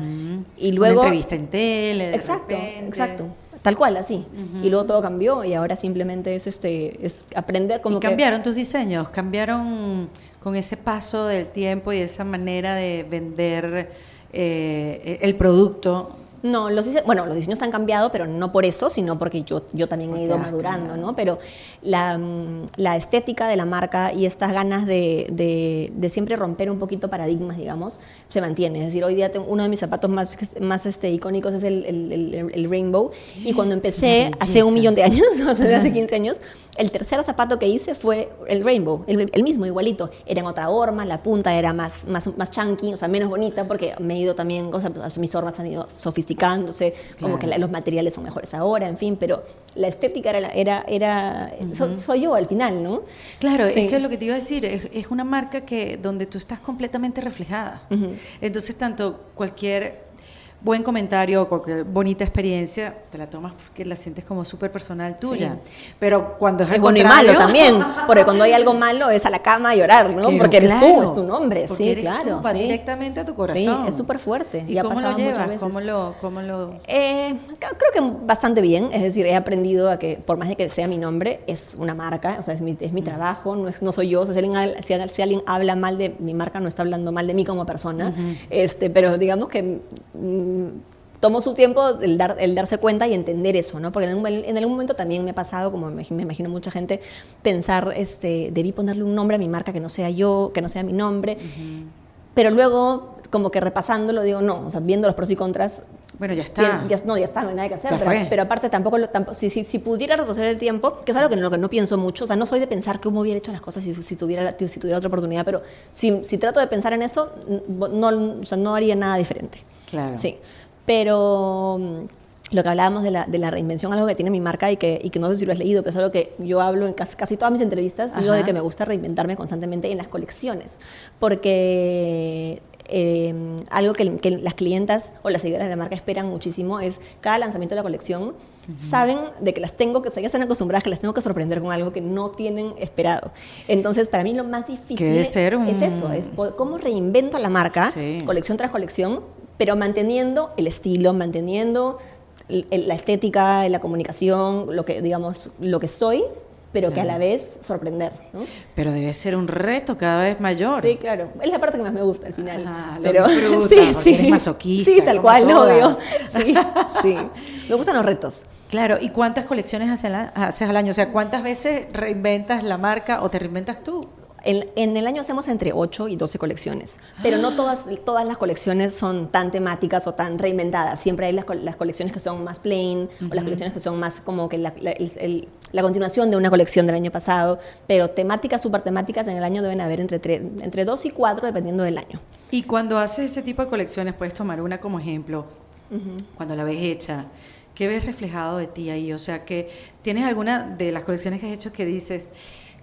B: y luego
A: Una entrevista en tele, de
B: Exacto,
A: repente.
B: exacto. Tal cual, así. Y luego todo cambió y ahora simplemente es este es aprender como
A: ¿Y
B: que
A: cambiaron tus diseños? ¿Cambiaron con ese paso del tiempo y esa manera de vender eh, el producto?
B: No, los bueno, los diseños han cambiado, pero no por eso, sino porque yo, yo también he ido madurando,
A: cambiado.
B: ¿no? Pero la, mm, la estética de la marca y estas ganas de, de- de siempre romper un poquito paradigmas, digamos, se mantiene. Es decir, hoy día tengo uno de mis zapatos más, más este, icónicos es el, el- el- el Rainbow. Y cuando empecé, hace un millón de años, [LAUGHS] o sea, hace 15 años, el tercer zapato que hice fue el Rainbow, el, el mismo, igualito. Era en otra horma, la punta era más, más, más chunky, o sea, menos bonita, porque me he ido también, o sea, pues, mis hormas han ido sofisticándose, como
A: Claro.
B: que la- los materiales son mejores ahora, en fin, pero la estética era, la- era, era so- soy yo al final, ¿no?
A: Claro,
B: Sí.
A: es que lo que te iba a decir, es, es una marca que donde tú estás completamente reflejada. Entonces, tanto cualquier buen comentario o cualquier bonita experiencia, te la tomas porque la sientes como súper personal tuya. Pero cuando es,
B: Es
A: al
B: bueno y malo también, [LAUGHS] porque cuando hay algo malo es a la cama a llorar, ¿no? Porque eres tú, es tu nombre, sí,
A: eres tú,
B: claro.
A: va
B: sí.
A: directamente a tu
B: Sí,
A: corazón.
B: es súper fuerte.
A: ¿Y cómo lo llevas?
B: veces.
A: ¿Cómo lo, cómo lo...
B: Eh, creo que bastante bien, es decir, he aprendido a que por más de que sea mi nombre, es una marca, o sea, es mi, es mi trabajo, no, es, no soy yo, o sea, si alguien, si, si alguien habla mal de mi marca, no está hablando mal de mí como persona, este, pero digamos que mm, tomó su tiempo el, dar, el darse cuenta y entender eso, ¿no? Porque en algún, en algún momento también me ha pasado, como me, imag- me imagino mucha gente, pensar, este, debí ponerle un nombre a mi marca que no sea yo, que no sea mi nombre, pero luego como que repasándolo digo, no, o sea, viendo los pros y contras,
A: Bueno, ya está.
B: Ya- no, ya está, no hay nada que hacer. Pero, pero aparte tampoco, lo- tampo- si, si, si pudiera retroceder el tiempo, que es algo que en lo que no pienso mucho, o sea, no soy de pensar cómo hubiera hecho las cosas si, si tuviera, si tuviera otra oportunidad, pero si, si trato de pensar en eso, no, o sea, no haría nada diferente.
A: Claro.
B: Sí, pero mm, lo que hablábamos de la, de la reinvención, algo que tiene mi marca y que, y que no sé si lo has leído, pero es algo que yo hablo en casi, casi todas mis entrevistas, digo de
A: Ajá.
B: que me gusta reinventarme constantemente en las colecciones, porque eh, algo que, que las clientas o las seguidoras de la marca esperan muchísimo es cada lanzamiento de la colección, saben de que las tengo que, ya están acostumbradas que las tengo que sorprender con algo que no tienen esperado. Entonces, para mí lo más difícil
A: debe ser un-
B: es eso, es cómo reinvento la marca,
A: Sí.
B: colección tras colección, pero manteniendo el estilo, manteniendo la estética, la comunicación, lo que digamos, lo que soy, pero que a la vez sorprender. ¿no?
A: Pero debe ser un reto cada vez mayor.
B: Sí, claro. Es la parte que más me gusta al final.
A: Ah, lo
B: pero
A: disfrutas, [LAUGHS] porque eres masoquista,
B: Sí, tal cual,
A: todas.
B: obvio. Sí, sí. Me gustan los retos.
A: Claro, ¿y cuántas colecciones haces al año? O sea, ¿cuántas veces reinventas la marca o te reinventas tú?
B: En, en el año hacemos entre 8 y 12 colecciones, pero no todas, todas las colecciones son tan temáticas o tan reinventadas. Siempre hay las, las colecciones que son más plain o las colecciones que son más como que la, la- el- el- la continuación de una colección del año pasado, pero temáticas, super temáticas en el año deben haber entre, tre- entre 2 y 4 dependiendo del año.
A: Y cuando haces ese tipo de colecciones, puedes tomar una como ejemplo, cuando la ves hecha, ¿qué ves reflejado de ti ahí? O sea, que tienes alguna de las colecciones que has hecho que dices,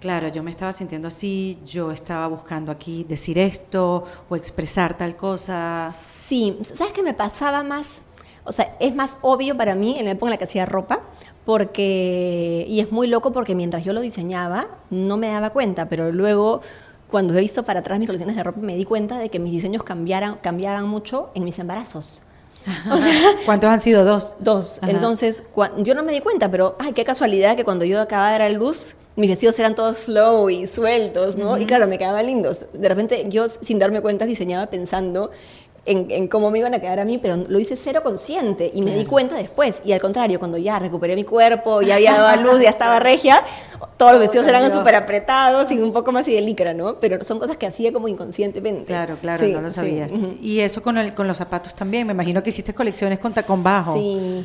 A: claro, yo me estaba sintiendo así, yo estaba buscando aquí decir esto o expresar tal cosa.
B: Sí, ¿sabes qué me pasaba más? o sea, es más obvio para mí en la época en la que hacía ropa, porque, y es muy loco porque mientras yo lo diseñaba, no me daba cuenta, pero luego cuando he visto para atrás mis colecciones de ropa, me di cuenta de que mis diseños cambiaran, cambiaban mucho en mis embarazos. [LAUGHS]
A: O sea, ¿Cuántos han sido? Dos.
B: Dos. Entonces, yo no me di cuenta, pero ay, qué casualidad que cuando yo acababa de dar a luz, mis vestidos eran todos flow y sueltos, ¿no? Y claro, me quedaban lindos. De repente, yo sin darme cuenta diseñaba pensando en, cómo me iban a quedar a mí, pero lo hice cero consciente y me di cuenta después. Y al contrario, cuando ya recuperé mi cuerpo, ya había dado a luz, ya estaba regia, todos los vestidos eran súper apretados y un poco más y de licra, ¿no? Pero son cosas que hacía como inconscientemente.
A: Claro, claro, no lo sabías. Y eso con, el, con los zapatos también. Me imagino que hiciste colecciones con tacón bajo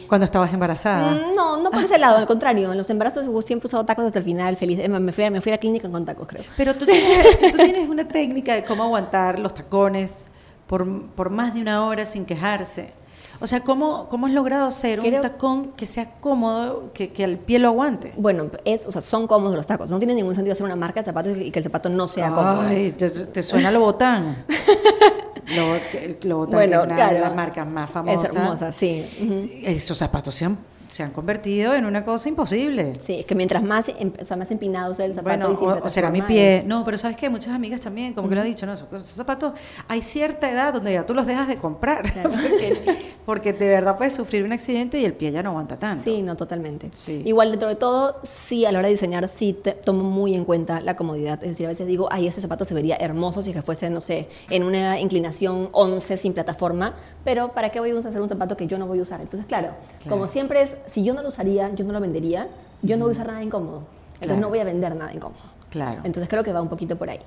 A: cuando estabas embarazada.
B: Mm, no, no por ese lado, al contrario. En los embarazos siempre he usado tacos hasta el final, feliz. Me fui, a, me fui a la clínica con tacos, creo.
A: Pero tú tienes, tú tienes una técnica de cómo aguantar los tacones por, más de una hora sin quejarse. O sea, ¿cómo, cómo has logrado hacer un tacón que sea cómodo, que, que el pie lo aguante?
B: Bueno, es, o sea, son cómodos los tacos. No tiene ningún sentido hacer una marca de zapatos y que el zapato no sea cómodo.
A: Ay, te, suena lo botán. [LAUGHS] lo, bueno, es una de las marcas más famosas.
B: Es hermosa, sí.
A: Esos zapatos se han se han convertido en una cosa imposible.
B: Sí, es que mientras más, em, o sea, más empinado sea el zapato. Bueno,
A: o, será mi pie. No, pero sabes que muchas amigas también, como que lo han dicho, no, esos, zapatos, hay cierta edad donde ya tú los dejas de comprar. [LAUGHS] porque, de verdad puedes sufrir un accidente y el pie ya no aguanta tanto.
B: Sí, no, totalmente. Igual, dentro de todo, sí, a la hora de diseñar, sí te, tomo muy en cuenta la comodidad. Es decir, a veces digo, ay, ese zapato se vería hermoso si que fuese, no sé, en una inclinación 11 sin plataforma, pero ¿para qué voy a usar un zapato que yo no voy a usar? Entonces, claro. como siempre es si yo no lo usaría, yo no lo vendería, yo no voy a usar nada incómodo. Entonces no voy a vender nada incómodo.
A: Claro.
B: Entonces creo que va un poquito por ahí.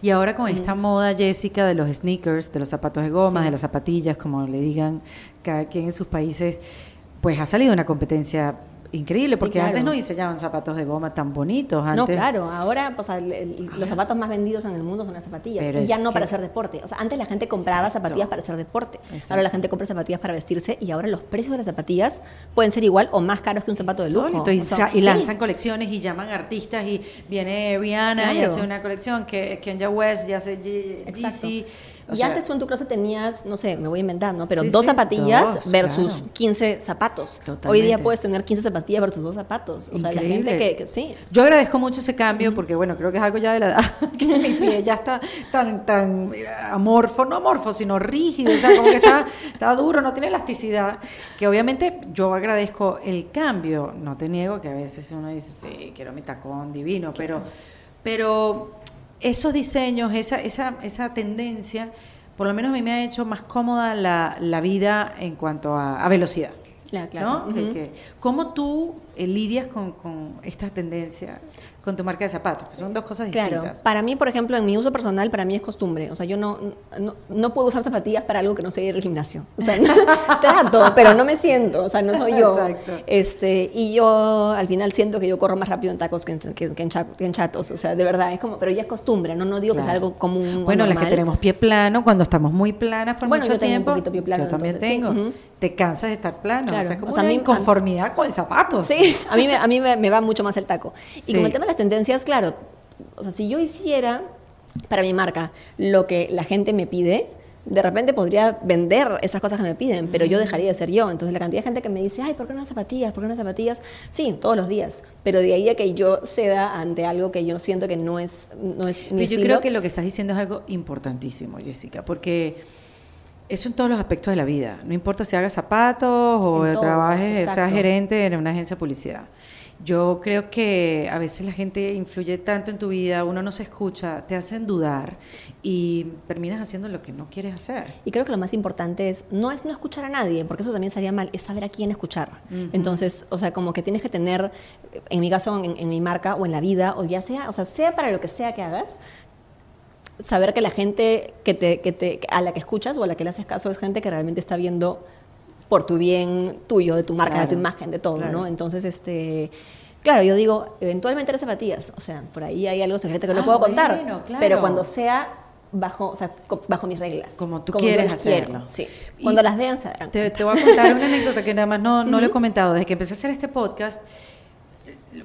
A: Y ahora con esta moda, Jessica, de los sneakers, de los zapatos de goma, de las zapatillas, como le digan cada quien en sus países, pues ha salido una competencia increíble, porque antes no diseñaban zapatos de goma tan bonitos. Antes...
B: No, claro, ahora pues, los zapatos más vendidos en el mundo son las zapatillas. y ya no para hacer deporte. O sea, antes la gente compraba zapatillas para hacer deporte. Ahora la gente compra zapatillas para vestirse y ahora los precios de las zapatillas pueden ser igual o más caros que un zapato de lujo.
A: y, lanzan colecciones y llaman artistas y viene Rihanna y hace una colección, que Kenya West y hace Yeezy
B: y antes tú en tu clase tenías, no sé, me voy a inventar, ¿no? Pero dos zapatillas versus 15 zapatos. Hoy día puedes tener 15 zapatillas versus dos zapatos. O sea, la gente que, sí.
A: Yo agradezco mucho ese cambio porque, bueno, creo que es algo ya de la edad, [LAUGHS] que mi pie ya está tan, tan amorfo, no amorfo, sino rígido, o sea, como que está, está duro, no tiene elasticidad. Que obviamente yo agradezco el cambio. No te niego que a veces uno dice, sí, quiero mi tacón divino, pero, pero esos diseños, esa, esa, esa tendencia, por lo menos a mí me ha hecho más cómoda la, la vida en cuanto a, velocidad.
B: Claro,
A: ¿Cómo tú eh, lidias con, con esta tendencia? Con tu marca de zapatos, que son dos cosas distintas. Claro,
B: para mí, por ejemplo, en mi uso personal, para mí es costumbre. O sea, yo no, no, puedo usar zapatillas para algo que no sea ir al gimnasio. O sea, [LAUGHS] trato, pero no me siento, o sea, no soy yo. Exacto. Este, y yo al final siento que yo corro más rápido en tacos que en, chatos. O sea, de verdad, es como, pero ya es costumbre, no, no digo que sea algo común.
A: Bueno, las que tenemos pie plano, cuando estamos muy planas por
B: bueno,
A: mucho
B: yo tengo
A: tiempo.
B: Un poquito pie plano,
A: yo también tengo. Te cansas de estar plano. O sea, es como una inconformidad con el zapato.
B: Sí, a mí, me, a mí me, va mucho más el taco. Y con el tema de las tendencias, claro, o sea, si yo hiciera para mi marca lo que la gente me pide, de repente podría vender esas cosas que me piden, pero yo dejaría de ser yo. Entonces la cantidad de gente que me dice, ay, ¿por qué no unas zapatillas? ¿Por qué no unas zapatillas? Sí, todos los días. Pero de ahí a que yo ceda ante algo que yo siento que no es, no es mi
A: Yo creo que lo que estás diciendo es algo importantísimo, Jessica, porque eso en todos los aspectos de la vida. No importa si hagas zapatos o trabajes, seas gerente en una agencia de publicidad. Yo creo que a veces la gente influye tanto en tu vida, uno no se escucha, te hacen dudar y terminas haciendo lo que no quieres hacer.
B: Y creo que lo más importante es no es no escuchar a nadie, porque eso también sería mal, es saber a quién escuchar. Entonces, o sea, como que tienes que tener, en mi caso, en, mi marca o en la vida, o ya sea, o sea, sea para lo que sea que hagas, saber que la gente que te, que te, a la que escuchas o a la que le haces caso es gente que realmente está viendo por tu bien tuyo, de tu marca, de tu imagen, de todo, ¿no? Entonces, este, claro, yo digo, eventualmente eres zapatillas, o sea, por ahí hay algo secreto que no ah, puedo contar, pero cuando sea bajo, o sea, bajo mis reglas.
A: Como tú quieres hacerlo.
B: sí. Cuando las vean,
A: Te, te, voy a contar una [LAUGHS] anécdota que nada más no, no lo he comentado. Desde que empecé a hacer este podcast,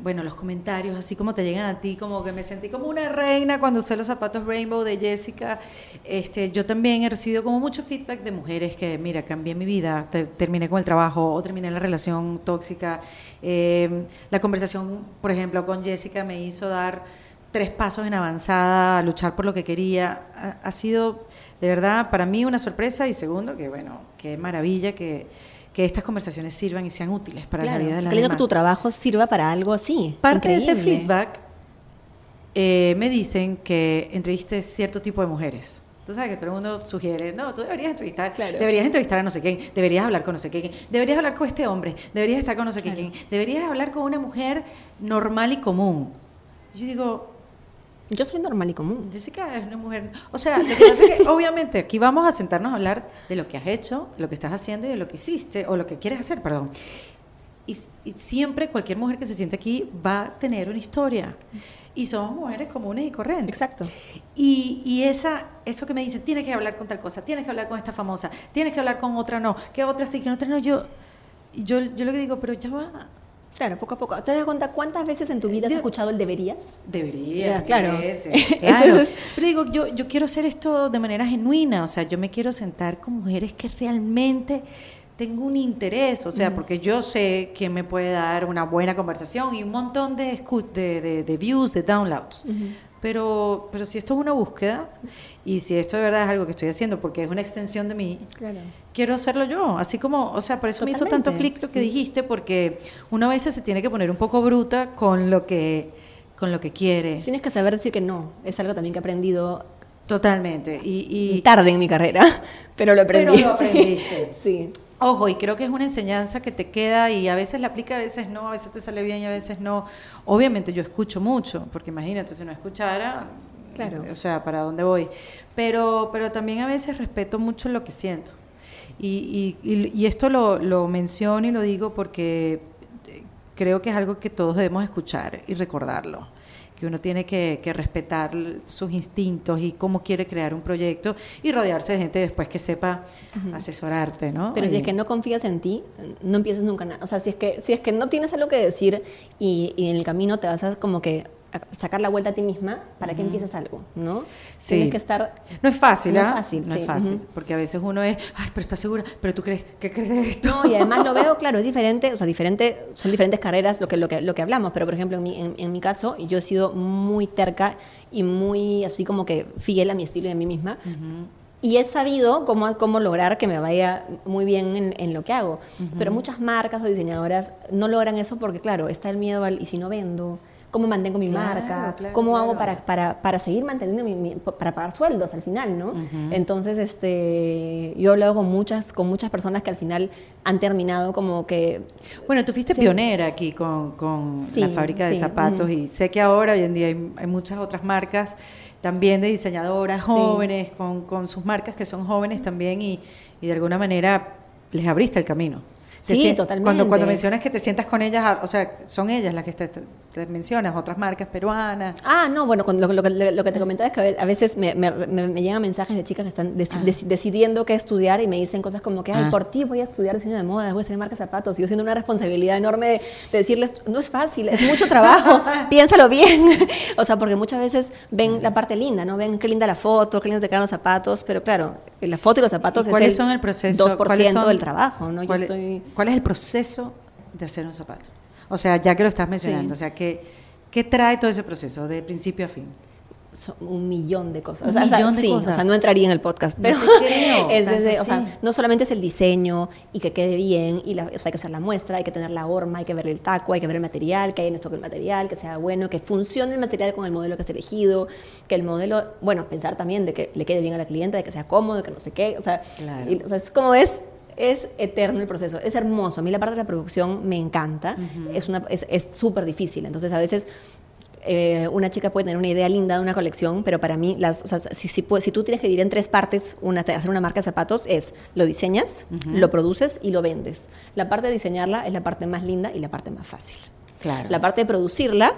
A: bueno, los comentarios, así como te llegan a ti, como que me sentí como una reina cuando usé los zapatos Rainbow de Jessica. Este, yo también he recibido como mucho feedback de mujeres que, mira, cambié mi vida, te- terminé con el trabajo o terminé la relación tóxica. Eh, la conversación, por ejemplo, con Jessica me hizo dar tres pasos en avanzada, luchar por lo que quería. Ha, ha sido, de verdad, para mí una sorpresa y segundo, que bueno, qué maravilla que, que estas conversaciones sirvan y sean útiles para
B: Claro,
A: la vida de
B: lindo
A: demás.
B: que tu trabajo sirva para algo así.
A: Parte de ese
B: Increíble.
A: feedback eh, me dicen que entrevistes cierto tipo de mujeres. Tú sabes que todo el mundo sugiere, no, tú deberías entrevistar,
B: Claro.
A: deberías entrevistar a no sé quién, deberías hablar con no sé quién, deberías hablar con este hombre, deberías estar con no sé qué quién, deberías hablar con una mujer normal y común. Yo digo,
B: Yo soy normal y común.
A: Jessica es una mujer. O sea, lo que pasa es que, obviamente, aquí vamos a sentarnos a hablar de lo que has hecho, de lo que estás haciendo y de lo que hiciste, o lo que quieres hacer, perdón. Y, y siempre cualquier mujer que se siente aquí va a tener una historia. Y somos mujeres comunes y corrientes.
B: Exacto.
A: Y, y esa, eso que me dice, tienes que hablar con tal cosa, tienes que hablar con esta famosa, tienes que hablar con otra no, que otra sí, que otra no. Yo, yo, yo lo que digo, pero ya va.
B: Claro, poco a poco. ¿Te das cuenta cuántas veces en tu vida has escuchado el deberías?
A: Debería,
B: Ya, claro.
A: veces,
B: Eso [LAUGHS]
A: claro.
B: es-
A: Pero digo, yo, yo quiero hacer esto de manera genuina, o sea, yo me quiero sentar con mujeres que realmente tengo un interés, o sea, porque yo sé que me puede dar una buena conversación y un montón de, escu- de, de, de views, de downloads. Pero, pero si esto es una búsqueda y si esto de verdad es algo que estoy haciendo porque es una extensión de mí,
B: Claro.
A: quiero hacerlo yo. Así como, o sea, por eso me hizo tanto clic lo que dijiste, porque uno a veces se tiene que poner un poco bruta con lo que, con lo que quiere.
B: Tienes que saber decir que no. Es algo también que he aprendido
A: Totalmente. Y, y
B: tarde en mi carrera, [LAUGHS] pero lo aprendí.
A: Pero lo aprendiste. [LAUGHS]
B: Sí.
A: Ojo, y creo que es una enseñanza que te queda y a veces la aplica, a veces no, a veces te sale bien y a veces no. Obviamente yo escucho mucho, porque imagínate, si no escuchara,
B: Claro.
A: o sea, ¿para dónde voy? Pero, pero también a veces respeto mucho lo que siento. Y, y- y- y esto lo, lo menciono y lo digo porque eh, creo que es algo que todos debemos escuchar y recordarlo. Que uno tiene que, que respetar sus instintos y cómo quiere crear un proyecto y rodearse de gente después que sepa asesorarte, ¿no?
B: Pero si es que no confías en ti, no empieces nunca nada. O sea, si es que, si es que no tienes algo que decir y, y en el camino te vas a como que sacar la vuelta a ti misma, ¿para qué empiezas algo? ¿No?
A: Sí.
B: Tienes que estar...
A: No es fácil,
B: No es
A: ¿ah?
B: fácil,
A: No
B: sí,
A: es fácil,
B: ujú.
A: porque a veces uno es, ay, pero estás segura, pero tú crees, ¿qué crees de esto?
B: No, y además lo veo, [LAUGHS] claro, es diferente, o sea, diferente, son diferentes carreras lo que, lo que, lo que hablamos, pero por ejemplo, en mi, en, en mi caso, yo he sido muy terca y muy así como que fiel a mi estilo y a mí misma. Y he sabido cómo, cómo lograr que me vaya muy bien en, en lo que hago. Pero muchas marcas o diseñadoras no logran eso porque, claro, está el miedo al, ¿y si no vendo? ¿Cómo mantengo mi
A: Claro,
B: marca?
A: claro,
B: ¿Cómo hago para, para, para seguir manteniendo mi, mi- para pagar sueldos al final, ¿no? Entonces, este, yo he hablado con muchas, con muchas personas que al final han terminado como que
A: Bueno, tú fuiste
B: Sí.
A: pionera aquí con, con
B: Sí,
A: la fábrica de
B: sí,
A: zapatos y sé que ahora, hoy en día, hay, hay muchas otras marcas también de diseñadoras jóvenes, con, con sus marcas que son jóvenes también y, y de alguna manera les abriste el camino.
B: Sí, totalmente.
A: Cuando, cuando mencionas que te sientas con ellas, o sea, son ellas las que te, te- mencionas, otras marcas peruanas.
B: Ah, no, bueno, cuando- lo, lo que- lo que te comentaba es que a ve- a veces me, me- me- me llegan mensajes de chicas que están deci-
A: Ah.
B: deci- decidiendo qué estudiar y me dicen cosas como que, ay,
A: Ah.
B: por ti voy a estudiar diseño de moda, voy a hacer marca de zapatos. Y yo siento una responsabilidad enorme de, de decirles, no es fácil, es mucho trabajo, [LAUGHS] piénsalo bien. [LAUGHS] o sea, porque muchas veces ven la parte linda, ¿no? Ven qué linda la foto, qué linda te quedan los zapatos, pero claro, la foto y los zapatos
A: ¿Y
B: es
A: cuáles
B: el
A: son el proceso?
B: 2%
A: ¿Cuáles son-
B: del trabajo, ¿no? Yo
A: ¿Cuál,
B: estoy...
A: cuál es el proceso de hacer un zapato? O sea, ya que lo estás mencionando,
B: Sí.
A: o sea, ¿qué, ¿qué trae todo ese proceso de principio a fin?
B: Son un millón de cosas.
A: Un
B: O sea, o sea,
A: millón de
B: sí,
A: cosas.
B: O sea, no entraría en el podcast,
A: No
B: pero
A: creo, [LAUGHS]
B: es desde, o sea, no solamente es el diseño y que quede bien, y la- o sea, hay que hacer la muestra, hay que tener la horma, hay que ver el taco, hay que ver el material, que hay en esto que el material, que sea bueno, que funcione el material con el modelo que has elegido, que el modelo, bueno, pensar también de que le quede bien a la clienta, de que sea cómodo, de que no sé qué, o sea,
A: Claro.
B: y- o sea, es como es es eterno el proceso, es hermoso. A mí la parte de la producción me encanta, es una es es súper difícil. Entonces, a veces eh, una chica puede tener una idea linda de una colección, pero para mí, las, o sea, si, si, si tú tienes que dividir en tres partes, una, hacer una marca de zapatos es lo diseñas, lo produces y lo vendes. La parte de diseñarla es la parte más linda y la parte más fácil.
A: Claro.
B: La parte de producirla,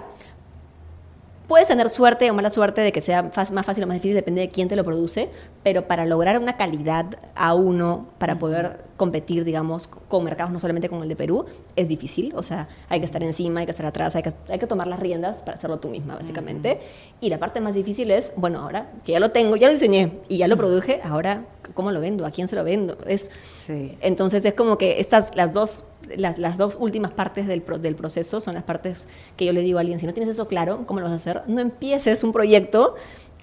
B: puedes tener suerte o mala suerte de que sea más fácil o más difícil, depende de quién te lo produce, pero para lograr una calidad a uno, para poder competir, digamos, con mercados, no solamente con el de Perú, es difícil. O sea, hay que estar encima, hay que estar atrás, hay que, hay que tomar las riendas para hacerlo tú misma, básicamente. Y la parte más difícil es, bueno, ahora que ya lo tengo, ya lo diseñé y ya lo produje, ahora, ¿cómo lo vendo? ¿A quién se lo vendo? Es,
A: Sí.
B: Entonces es como que estas, las dos, las, las dos últimas partes del, pro- del proceso son las partes que yo le digo a alguien, si no tienes eso claro, ¿cómo lo vas a hacer? No empieces un proyecto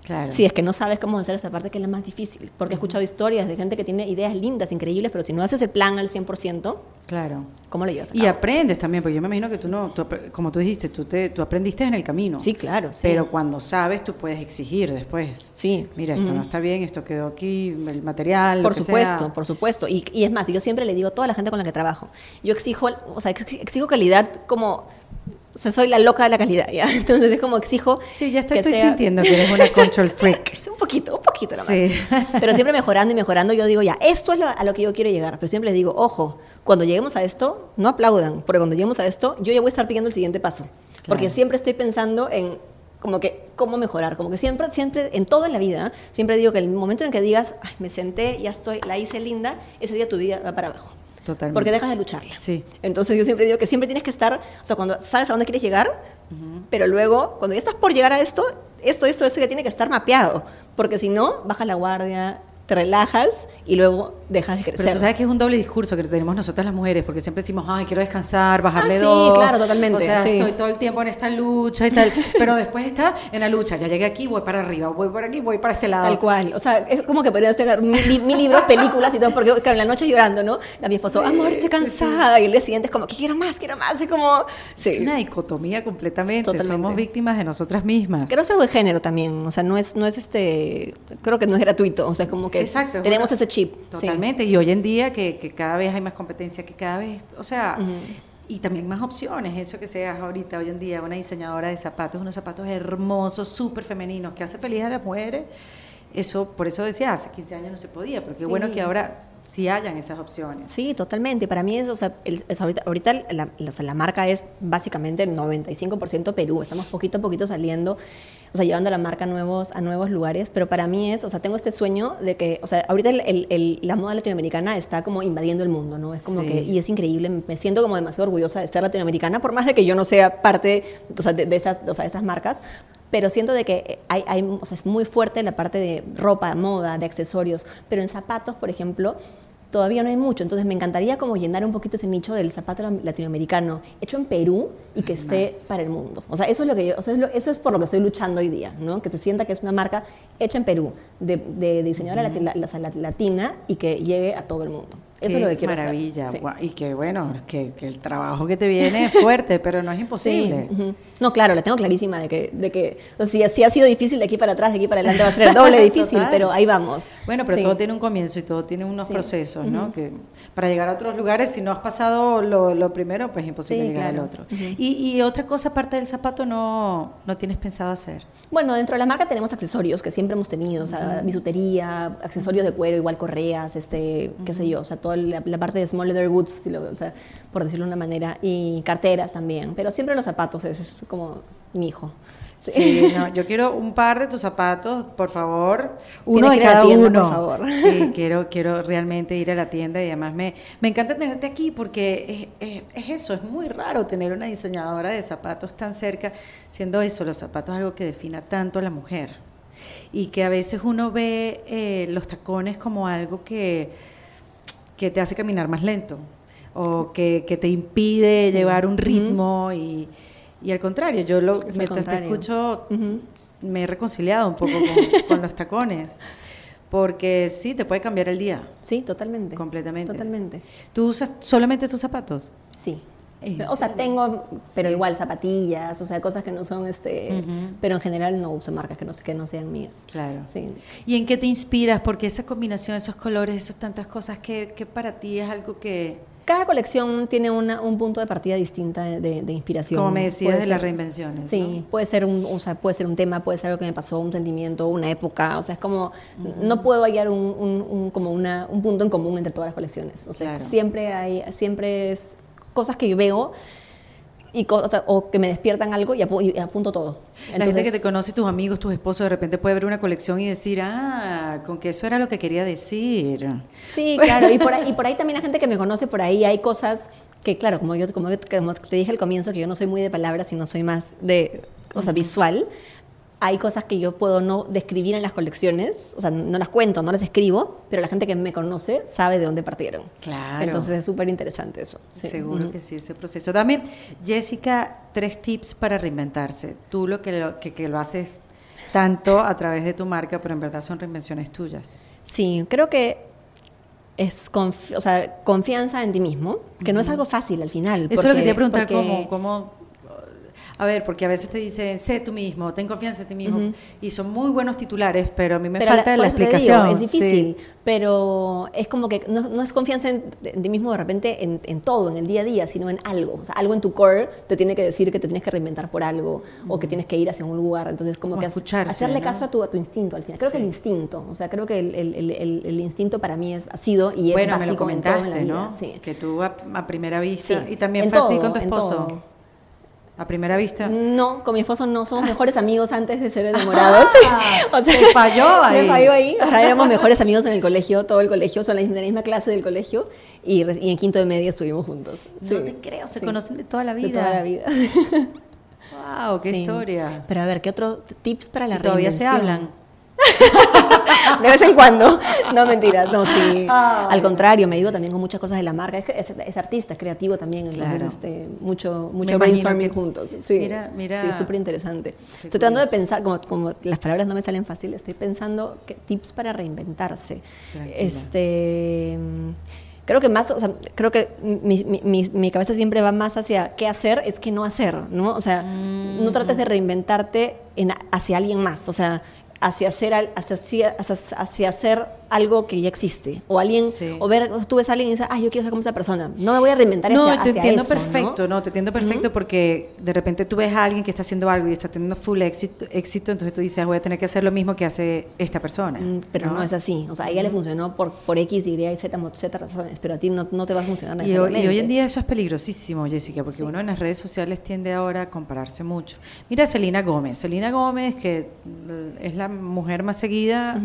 A: Claro.
B: si es que no sabes cómo hacer esa parte que es la más difícil. Porque he escuchado historias de gente que tiene ideas lindas, increíbles, pero si no haces el plan al 100%,
A: Claro.
B: ¿cómo lo llevas a
A: Y
B: cabo?
A: aprendes también, porque yo me imagino que tú no, tú como tú dijiste, tú, te, tú aprendiste en el camino.
B: Sí, claro, sí.
A: Pero cuando sabes, tú puedes exigir después.
B: Sí.
A: Mira, esto no está bien, esto quedó aquí, el material. lo
B: Por
A: que
B: supuesto,
A: sea.
B: por supuesto. Y, y es más, yo siempre le digo a toda la gente con la que trabajo, yo exijo, o sea, ex- exijo calidad como, o sea, soy la loca de la calidad, ¿ya? [LAUGHS] Entonces es como exijo
A: Sí, ya
B: que
A: estoy
B: sea-
A: sintiendo que eres una control [LAUGHS] freak.
B: Un poquito, un poquito nomás.
A: Sí.
B: Pero siempre mejorando y mejorando, yo digo, ya, esto es lo- a lo que yo quiero llegar. Pero siempre les digo, ojo, cuando lleguemos a esto, no aplaudan, porque cuando lleguemos a esto, yo ya voy a estar pidiendo el siguiente paso. Porque
A: Claro.
B: siempre estoy pensando en como que cómo mejorar, como que siempre, siempre, en todo en la vida, siempre digo que el momento en que digas, Ay, me senté, ya estoy, la hice linda, ese día tu vida va para abajo.
A: Totalmente.
B: Porque dejas de lucharla.
A: Sí.
B: Entonces yo siempre digo que siempre tienes que estar, o sea, cuando sabes a dónde quieres llegar, pero luego, cuando ya estás por llegar a esto, esto, esto, esto ya tiene que estar mapeado. Porque si no, bajas la guardia, te relajas y luego dejas de crecer.
A: Pero tú sabes que es un doble discurso que tenemos nosotras las mujeres, porque siempre decimos, ay, quiero descansar, bajarle
B: Ah, sí,
A: dos.
B: claro, totalmente,
A: O sea,
B: sí.
A: estoy todo el tiempo en esta lucha y tal. [LAUGHS] Pero después está en la lucha, ya llegué aquí, voy para arriba, voy por aquí, voy para este lado.
B: Tal cual. O sea, es como que podrían ser mi, mi- libros, [LAUGHS] películas y todo, porque claro, en la noche llorando, ¿no? A mi esposo,
A: Sí,
B: amor, estoy
A: sí,
B: cansada. Y el día siguiente es como, que quiero más, quiero más. Es como, sí.
A: Es una dicotomía completamente.
B: Totalmente.
A: Somos víctimas de nosotras mismas.
B: Creo que es algo de género también, o sea, no es, no es este, creo que no es gratuito, o sea, como que
A: Exacto, es
B: tenemos ese chip. sí.
A: Totalmente. Y hoy en día que, que cada vez hay más competencia, que cada vez, o sea, y también más opciones. Eso que seas ahorita, hoy en día, una diseñadora de zapatos, unos zapatos hermosos, súper femeninos, que hace feliz a las mujeres. Eso, por eso decía, hace 15 años no se podía, pero qué
B: Sí.
A: bueno que ahora sí hayan esas opciones.
B: Sí, totalmente. Para mí es, o sea, el- es ahorita, ahorita la, la- la marca es básicamente el 95% Perú. Estamos poquito a poquito saliendo, o sea, llevando la marca a nuevos, a nuevos lugares. Pero para mí es, o sea, tengo este sueño de que, o sea, ahorita el- el- el- la moda latinoamericana está como invadiendo el mundo, ¿no? Es como
A: Sí.
B: que, y es increíble. Me siento como demasiado orgullosa de ser latinoamericana, por más de que yo no sea parte, o sea, de, de esas, o sea, de esas marcas. Pero siento de que hay, hay, o sea, es muy fuerte la parte de ropa, moda, de accesorios. Pero en zapatos, por ejemplo, todavía no hay mucho. Entonces me encantaría como llenar un poquito ese nicho del zapato latinoamericano hecho en Perú y que esté para el mundo. O sea, eso es lo que yo, o sea, es lo- eso es por lo que estoy luchando hoy día, ¿no? Que se sienta que es una marca hecha en Perú, de, de diseñadora lati- la- la- latina y que llegue a todo el mundo. Eso es lo que quiero
A: maravilla.
B: Sí.
A: Y que bueno, que, que el trabajo que te viene es fuerte, pero no es imposible.
B: Sí, ujú. No, claro, la tengo clarísima de que, de que o sea, si, ha sido difícil de aquí para atrás, de aquí para adelante va a ser el doble [LAUGHS] difícil,
A: Total.
B: pero ahí vamos.
A: Bueno, pero
B: Sí.
A: todo tiene un comienzo y todo tiene unos procesos, ¿no? Que para llegar a otros lugares, si no has pasado lo, lo primero, pues es imposible llegar
B: claro.
A: al otro.
B: Ujú.
A: y, y otra cosa aparte del zapato no, no tienes pensado hacer.
B: Bueno, dentro de la marca tenemos accesorios que siempre hemos tenido, o sea, bisutería, accesorios de cuero, igual correas, este, qué sé yo, o sea, la, la parte de small leather goods, si lo- o sea, por decirlo de una manera, y carteras también, pero siempre los zapatos, ese es como mi hijo. Sí.
A: Sí, no, yo quiero un par de tus zapatos, por favor, uno de cada
B: tienda,
A: uno.
B: por favor.
A: Sí, quiero, quiero realmente ir a la tienda y además me, me encanta tenerte aquí porque es, es- es eso, es muy raro tener una diseñadora de zapatos tan cerca, siendo eso, los zapatos algo que defina tanto a la mujer. Y que a veces uno ve eh, los tacones como algo que, que te hace caminar más lento o que, que te impide llevar un ritmo y, y al contrario, yo lo,
B: Es
A: mientras te escucho me he reconciliado un poco con, [LAUGHS] con los tacones porque sí, te puede cambiar el día
B: Sí, totalmente.
A: completamente.
B: Totalmente.
A: ¿Tú usas solamente tus zapatos?
B: Sí.
A: ¿En
B: O sea, tengo, pero
A: Sí.
B: igual zapatillas, o sea, cosas que no son, este,
A: Ujú.
B: pero en general no uso marcas que no, que no sean mías.
A: Claro.
B: Sí.
A: ¿Y en qué te inspiras? Porque esa combinación, esos colores, esas tantas cosas, que, que para ti es algo que,
B: Cada colección tiene una- un punto de partida distinta de, de- de inspiración.
A: como me decías,
B: Puede
A: de las reinvenciones?
B: Sí,
A: ¿no?
B: puede ser un, o sea, puede ser un tema, puede ser algo que me pasó, un sentimiento, una época, o sea, es como, no puedo hallar un, un- un- como una, un punto en común entre todas las colecciones, o sea,
A: Claro.
B: siempre hay, siempre es cosas que yo veo y co- o, que me despiertan algo y, apu- y apunto todo.
A: la gente que te conoce, tus amigos, tus esposos, de repente puede ver una colección y decir, ah, con que eso era lo que quería decir.
B: Sí, [LAUGHS] claro, y por, ahí, y por ahí también la gente que me conoce, por ahí hay cosas que, claro, como yo como, como te dije al comienzo, que yo no soy muy de palabras, sino soy más de, o sea, visual, hay cosas que yo puedo no describir en las colecciones, o sea, no las cuento, no las escribo, pero la gente que me conoce sabe de dónde partieron.
A: Claro.
B: Entonces es súper interesante eso. sí.
A: Seguro
B: Ujú.
A: que sí, ese proceso. Dame, Jessica, tres tips para reinventarse. Tú lo que lo, que, que lo haces tanto a través de tu marca, pero en verdad son reinvenciones tuyas.
B: Sí, creo que es confi- o sea, confianza en ti mismo, que no es algo fácil al final.
A: Eso es lo que te iba a
B: porque-
A: preguntar,
B: porque-
A: ¿cómo, cómo, a ver, porque a veces te dicen, sé tú mismo, ten confianza en ti mismo, y son muy buenos titulares, pero a mí me
B: Pero
A: falta la
B: te digo,
A: explicación.
B: es difícil,
A: sí.
B: pero es como que no, no es confianza en, ti mismo de repente en, en todo, en el día a día, sino en algo. O sea, algo en tu core te tiene que decir que te tienes que reinventar por algo o que tienes que ir hacia un lugar. Entonces, como
A: Como
B: que hacerle
A: ¿no?
B: caso a tu, a tu instinto al final. Creo que el instinto, o sea, creo que el, el- el- el- el instinto para mí es, ha sido y es
A: Bueno, me lo
B: en en la
A: comentaste,
B: vida,
A: ¿no?
B: sí.
A: Que tú a, a primera vista,
B: Sí,
A: y también
B: en
A: fue así
B: todo,
A: con tu esposo. A primera vista.
B: No, con mi esposo no, somos [LAUGHS] mejores amigos antes de ser enamorados. [LAUGHS] o sea,
A: te falló ahí.
B: Me falló ahí. O sea, éramos [LAUGHS] mejores amigos en el colegio, todo el colegio, son la de la misma clase del colegio y, en quinto de media estuvimos juntos.
A: No
B: Sí,
A: te creo, se
B: sí.
A: conocen de toda la
B: De
A: vida.
B: toda la vida.
A: Wow, qué
B: Sí.
A: historia.
B: Pero a ver, ¿qué otro tips para la
A: ¿Y todavía se hablan? [LAUGHS]
B: De vez en cuando. No, mentira. No, sí.
A: Ah.
B: Al contrario, me ayuda también con muchas cosas de la marca. Es, que es, es artista, es creativo también. Entonces,
A: Claro.
B: este, mucho, brainstorming
A: que-
B: juntos. Sí.
A: Mira, mira.
B: Sí, súper interesante. Estoy tratando de pensar, como, como las palabras no me salen fácil, estoy pensando que tips para reinventarse.
A: Tranquila.
B: Este. mm, Creo que más, o sea, creo que mi, mi- mi- cabeza siempre va más hacia qué hacer es que no hacer, ¿no? O sea, no trates de reinventarte en, hacia alguien más, o sea, hacia hacer, hacia, hacia, hacia hacer algo que ya existe. O alguien,
A: Sí.
B: o ver, tú ves a alguien y dices, ah, yo quiero ser como esa persona. No me voy a reinventar
A: No,
B: hacia,
A: te
B: hacia
A: entiendo
B: eso,
A: perfecto, ¿no? te entiendo perfecto porque de repente tú ves a alguien que está haciendo algo y está teniendo full éxito, éxito entonces tú dices, "Ah, voy a tener que hacer lo mismo que hace esta persona.
B: Mm, Pero no. es así. O sea, a ella le funcionó por, por X, Y, Z, Z razones, pero a ti no, no te va a funcionar
A: Y hoy, y
B: necesariamente.
A: hoy en día eso es peligrosísimo, Jessica, porque uno en las redes sociales tiende ahora a compararse mucho. Mira a Selena Gómez. Selena Gómez, que es la mujer más seguida,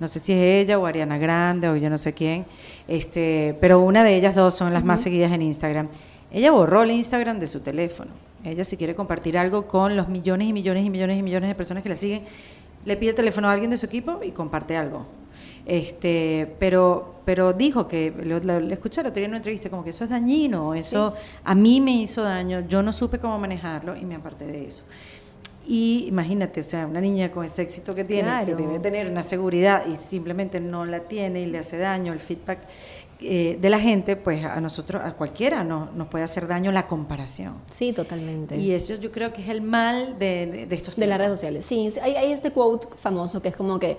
A: no sé si es ella o Ariana Grande o yo no sé quién, este, pero una de ellas dos son las más seguidas en Instagram. Ella borró el Instagram de su teléfono. Ella si quiere compartir algo con los millones y millones y millones y millones de personas que la siguen, le pide el teléfono a alguien de su equipo y comparte algo. Este, pero, pero dijo que, lo, lo- lo escuché el otro día en una entrevista, como que eso es dañino, eso a mí me hizo daño, yo no supe cómo manejarlo y me aparté de eso. Y imagínate, o sea, una niña con ese éxito que tiene, que debe tener una seguridad y simplemente no la tiene y le hace daño, el feedback eh, de la gente, pues a nosotros, a cualquiera nos, nos puede hacer daño la comparación.
B: Sí, totalmente.
A: Y eso yo creo que es el mal de, de- de estos
B: De las redes sociales, sí, Hay, hay este quote famoso que es como que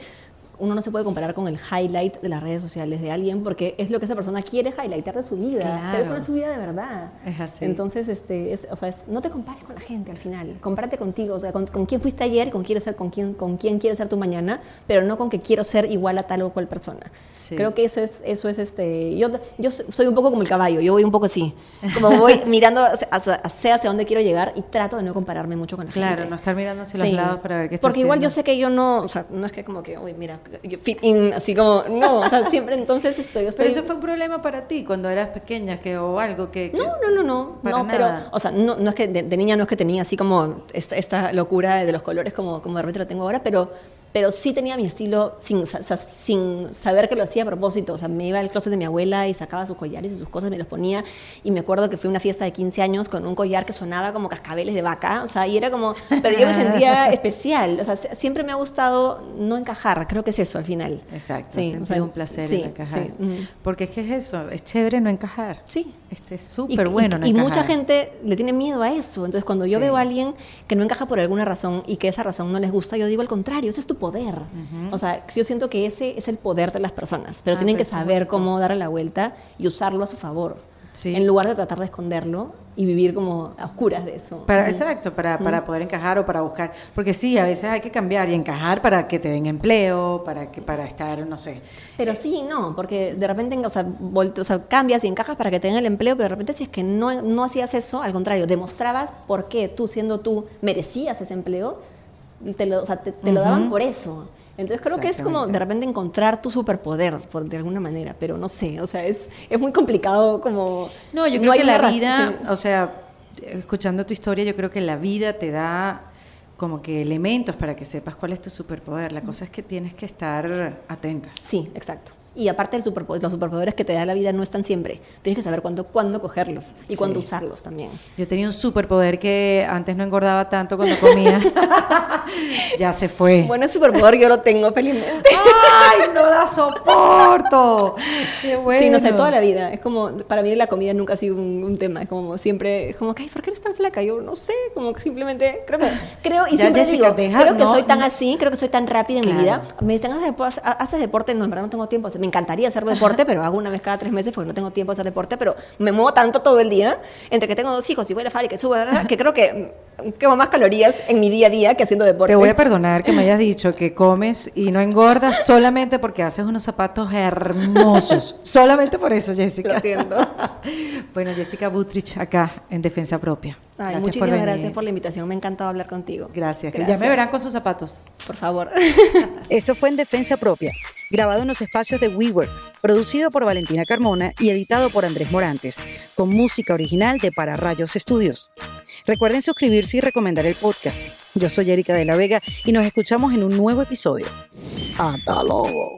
B: uno no se puede comparar con el highlight de las redes sociales de alguien porque es lo que esa persona quiere highlightar de su vida,
A: Claro.
B: pero eso no es su vida de verdad.
A: Es así.
B: Entonces, este, es, o sea, es- no te compares con la gente al final, compárate contigo, o sea, con, con quién fuiste ayer, con quiero ser, con quién, con quién quieres ser tu mañana, pero no con que quiero ser igual a tal o cual persona.
A: Sí.
B: Creo que eso es, eso es este, yo, yo soy un poco como el caballo, yo voy un poco así, como voy [LAUGHS] mirando hacia, hacia, hacia dónde quiero llegar y trato de no compararme mucho con la gente.
A: Claro, no estar mirando hacia los
B: Sí.
A: lados para ver qué está
B: Porque igual yo
A: haciendo.
B: sé que yo no, o sea, no es que como que, uy, mira, fit in, así como, no, o sea, siempre [LAUGHS] entonces estoy, estoy...
A: Pero eso fue un problema para ti cuando eras pequeña que, o algo que... que-
B: No, no, no, no,
A: Para
B: no, pero,
A: nada.
B: o sea, no, no es que de, de niña no es que tenía así como esta, esta locura de los colores como, como de repente lo tengo ahora, pero, pero sí tenía mi estilo sin, o sea, sin saber que lo hacía a propósito, o sea, me iba al closet de mi abuela y sacaba sus collares y sus cosas, me los ponía, y me acuerdo que fui a una fiesta de 15 años con un collar que sonaba como cascabeles de vaca, o sea, y era como, pero yo me sentía [LAUGHS] especial, o sea, se- siempre me ha gustado no encajar, creo que es eso al final.
A: Exacto,
B: Sí, o sea,
A: un placer
B: sí,
A: en encajar.
B: sí.
A: Porque es que es eso, es chévere no encajar.
B: Sí.
A: Este es
B: Y-
A: súper
B: y-
A: bueno no
B: y,
A: encajar.
B: mucha gente le tiene miedo a eso. Entonces, cuando yo veo a alguien que no encaja por alguna razón y que esa razón no les gusta, yo digo al contrario, ese es tu poder. O sea, yo siento que ese es el poder de las personas, pero
A: Ah,
B: tienen
A: pero
B: que saber cómo darle la vuelta y usarlo a su favor.
A: Sí.
B: En lugar de tratar de esconderlo y vivir como a oscuras de eso.
A: Para, exacto, para, para poder encajar o para buscar. Porque sí, a veces hay que cambiar y encajar para que te den empleo, para, que, para estar, no sé.
B: Pero sí, no, porque de repente, o sea, volt- o sea, cambias y encajas para que te den el empleo, pero de repente si es que no, no hacías eso, al contrario, demostrabas por qué tú, siendo tú, merecías ese empleo, te lo, o sea, te, te lo daban por eso. Entonces creo que es como de repente encontrar tu superpoder, por, de alguna manera, pero no sé, o sea, es, es muy complicado como...
A: No, yo creo que la vida,
B: sí.
A: o sea, escuchando tu historia, yo creo que la vida te da como que elementos para que sepas cuál es tu superpoder. La cosa es que tienes que estar atenta.
B: Sí, exacto. Y aparte el los superpoderes que te da la vida no están siempre. Tienes que saber cuándo, cuándo cogerlos y
A: Sí.
B: cuándo usarlos también.
A: Yo tenía un superpoder que antes no engordaba tanto cuando comía. [LAUGHS] ya se fue.
B: Bueno, ese superpoder yo lo tengo felizmente.
A: ¡Ay, no la soporto! Qué bueno. [LAUGHS]
B: Sí, no sé, toda la vida. Es como, para mí la comida nunca ha sido un, un tema. Es como siempre, es como, que, ¿por qué eres tan flaca? Yo no sé, como que simplemente, creo que, creo, y
A: Ya,
B: siempre
A: Jessica,
B: digo,
A: deja-
B: creo que
A: no,
B: soy tan
A: no.
B: así, creo que soy tan rápida en mi vida.
A: Claro.
B: Me dicen, ¿haces deporte? No, en verdad no tengo tiempo. Me encantaría hacer deporte, pero hago una vez cada tres meses porque no tengo tiempo de hacer deporte, pero me muevo tanto todo el día, entre que tengo dos hijos y voy a la fábrica y subo, que creo que quemo más calorías en mi día a día que haciendo deporte.
A: Te voy a perdonar que me hayas dicho que comes y no engordas solamente porque haces unos zapatos hermosos. solamente por eso, Jessica.
B: Lo siento. [LAUGHS]
A: bueno, Jessica Butrich acá en Defensa Propia.
B: Ay,
A: gracias
B: muchísimas
A: por venir.
B: gracias por la invitación. Me ha encantado hablar contigo.
A: Gracias. Ya me verán con sus zapatos.
B: Por favor. [LAUGHS]
A: Esto fue en Defensa Propia, grabado en los espacios de WeWork, producido por Valentina Carmona y editado por Andrés Morantes, con música original de Para Rayos Estudios. Recuerden suscribirse y recomendar el podcast. Yo soy Erika de la Vega y nos escuchamos en un nuevo episodio. Hasta luego.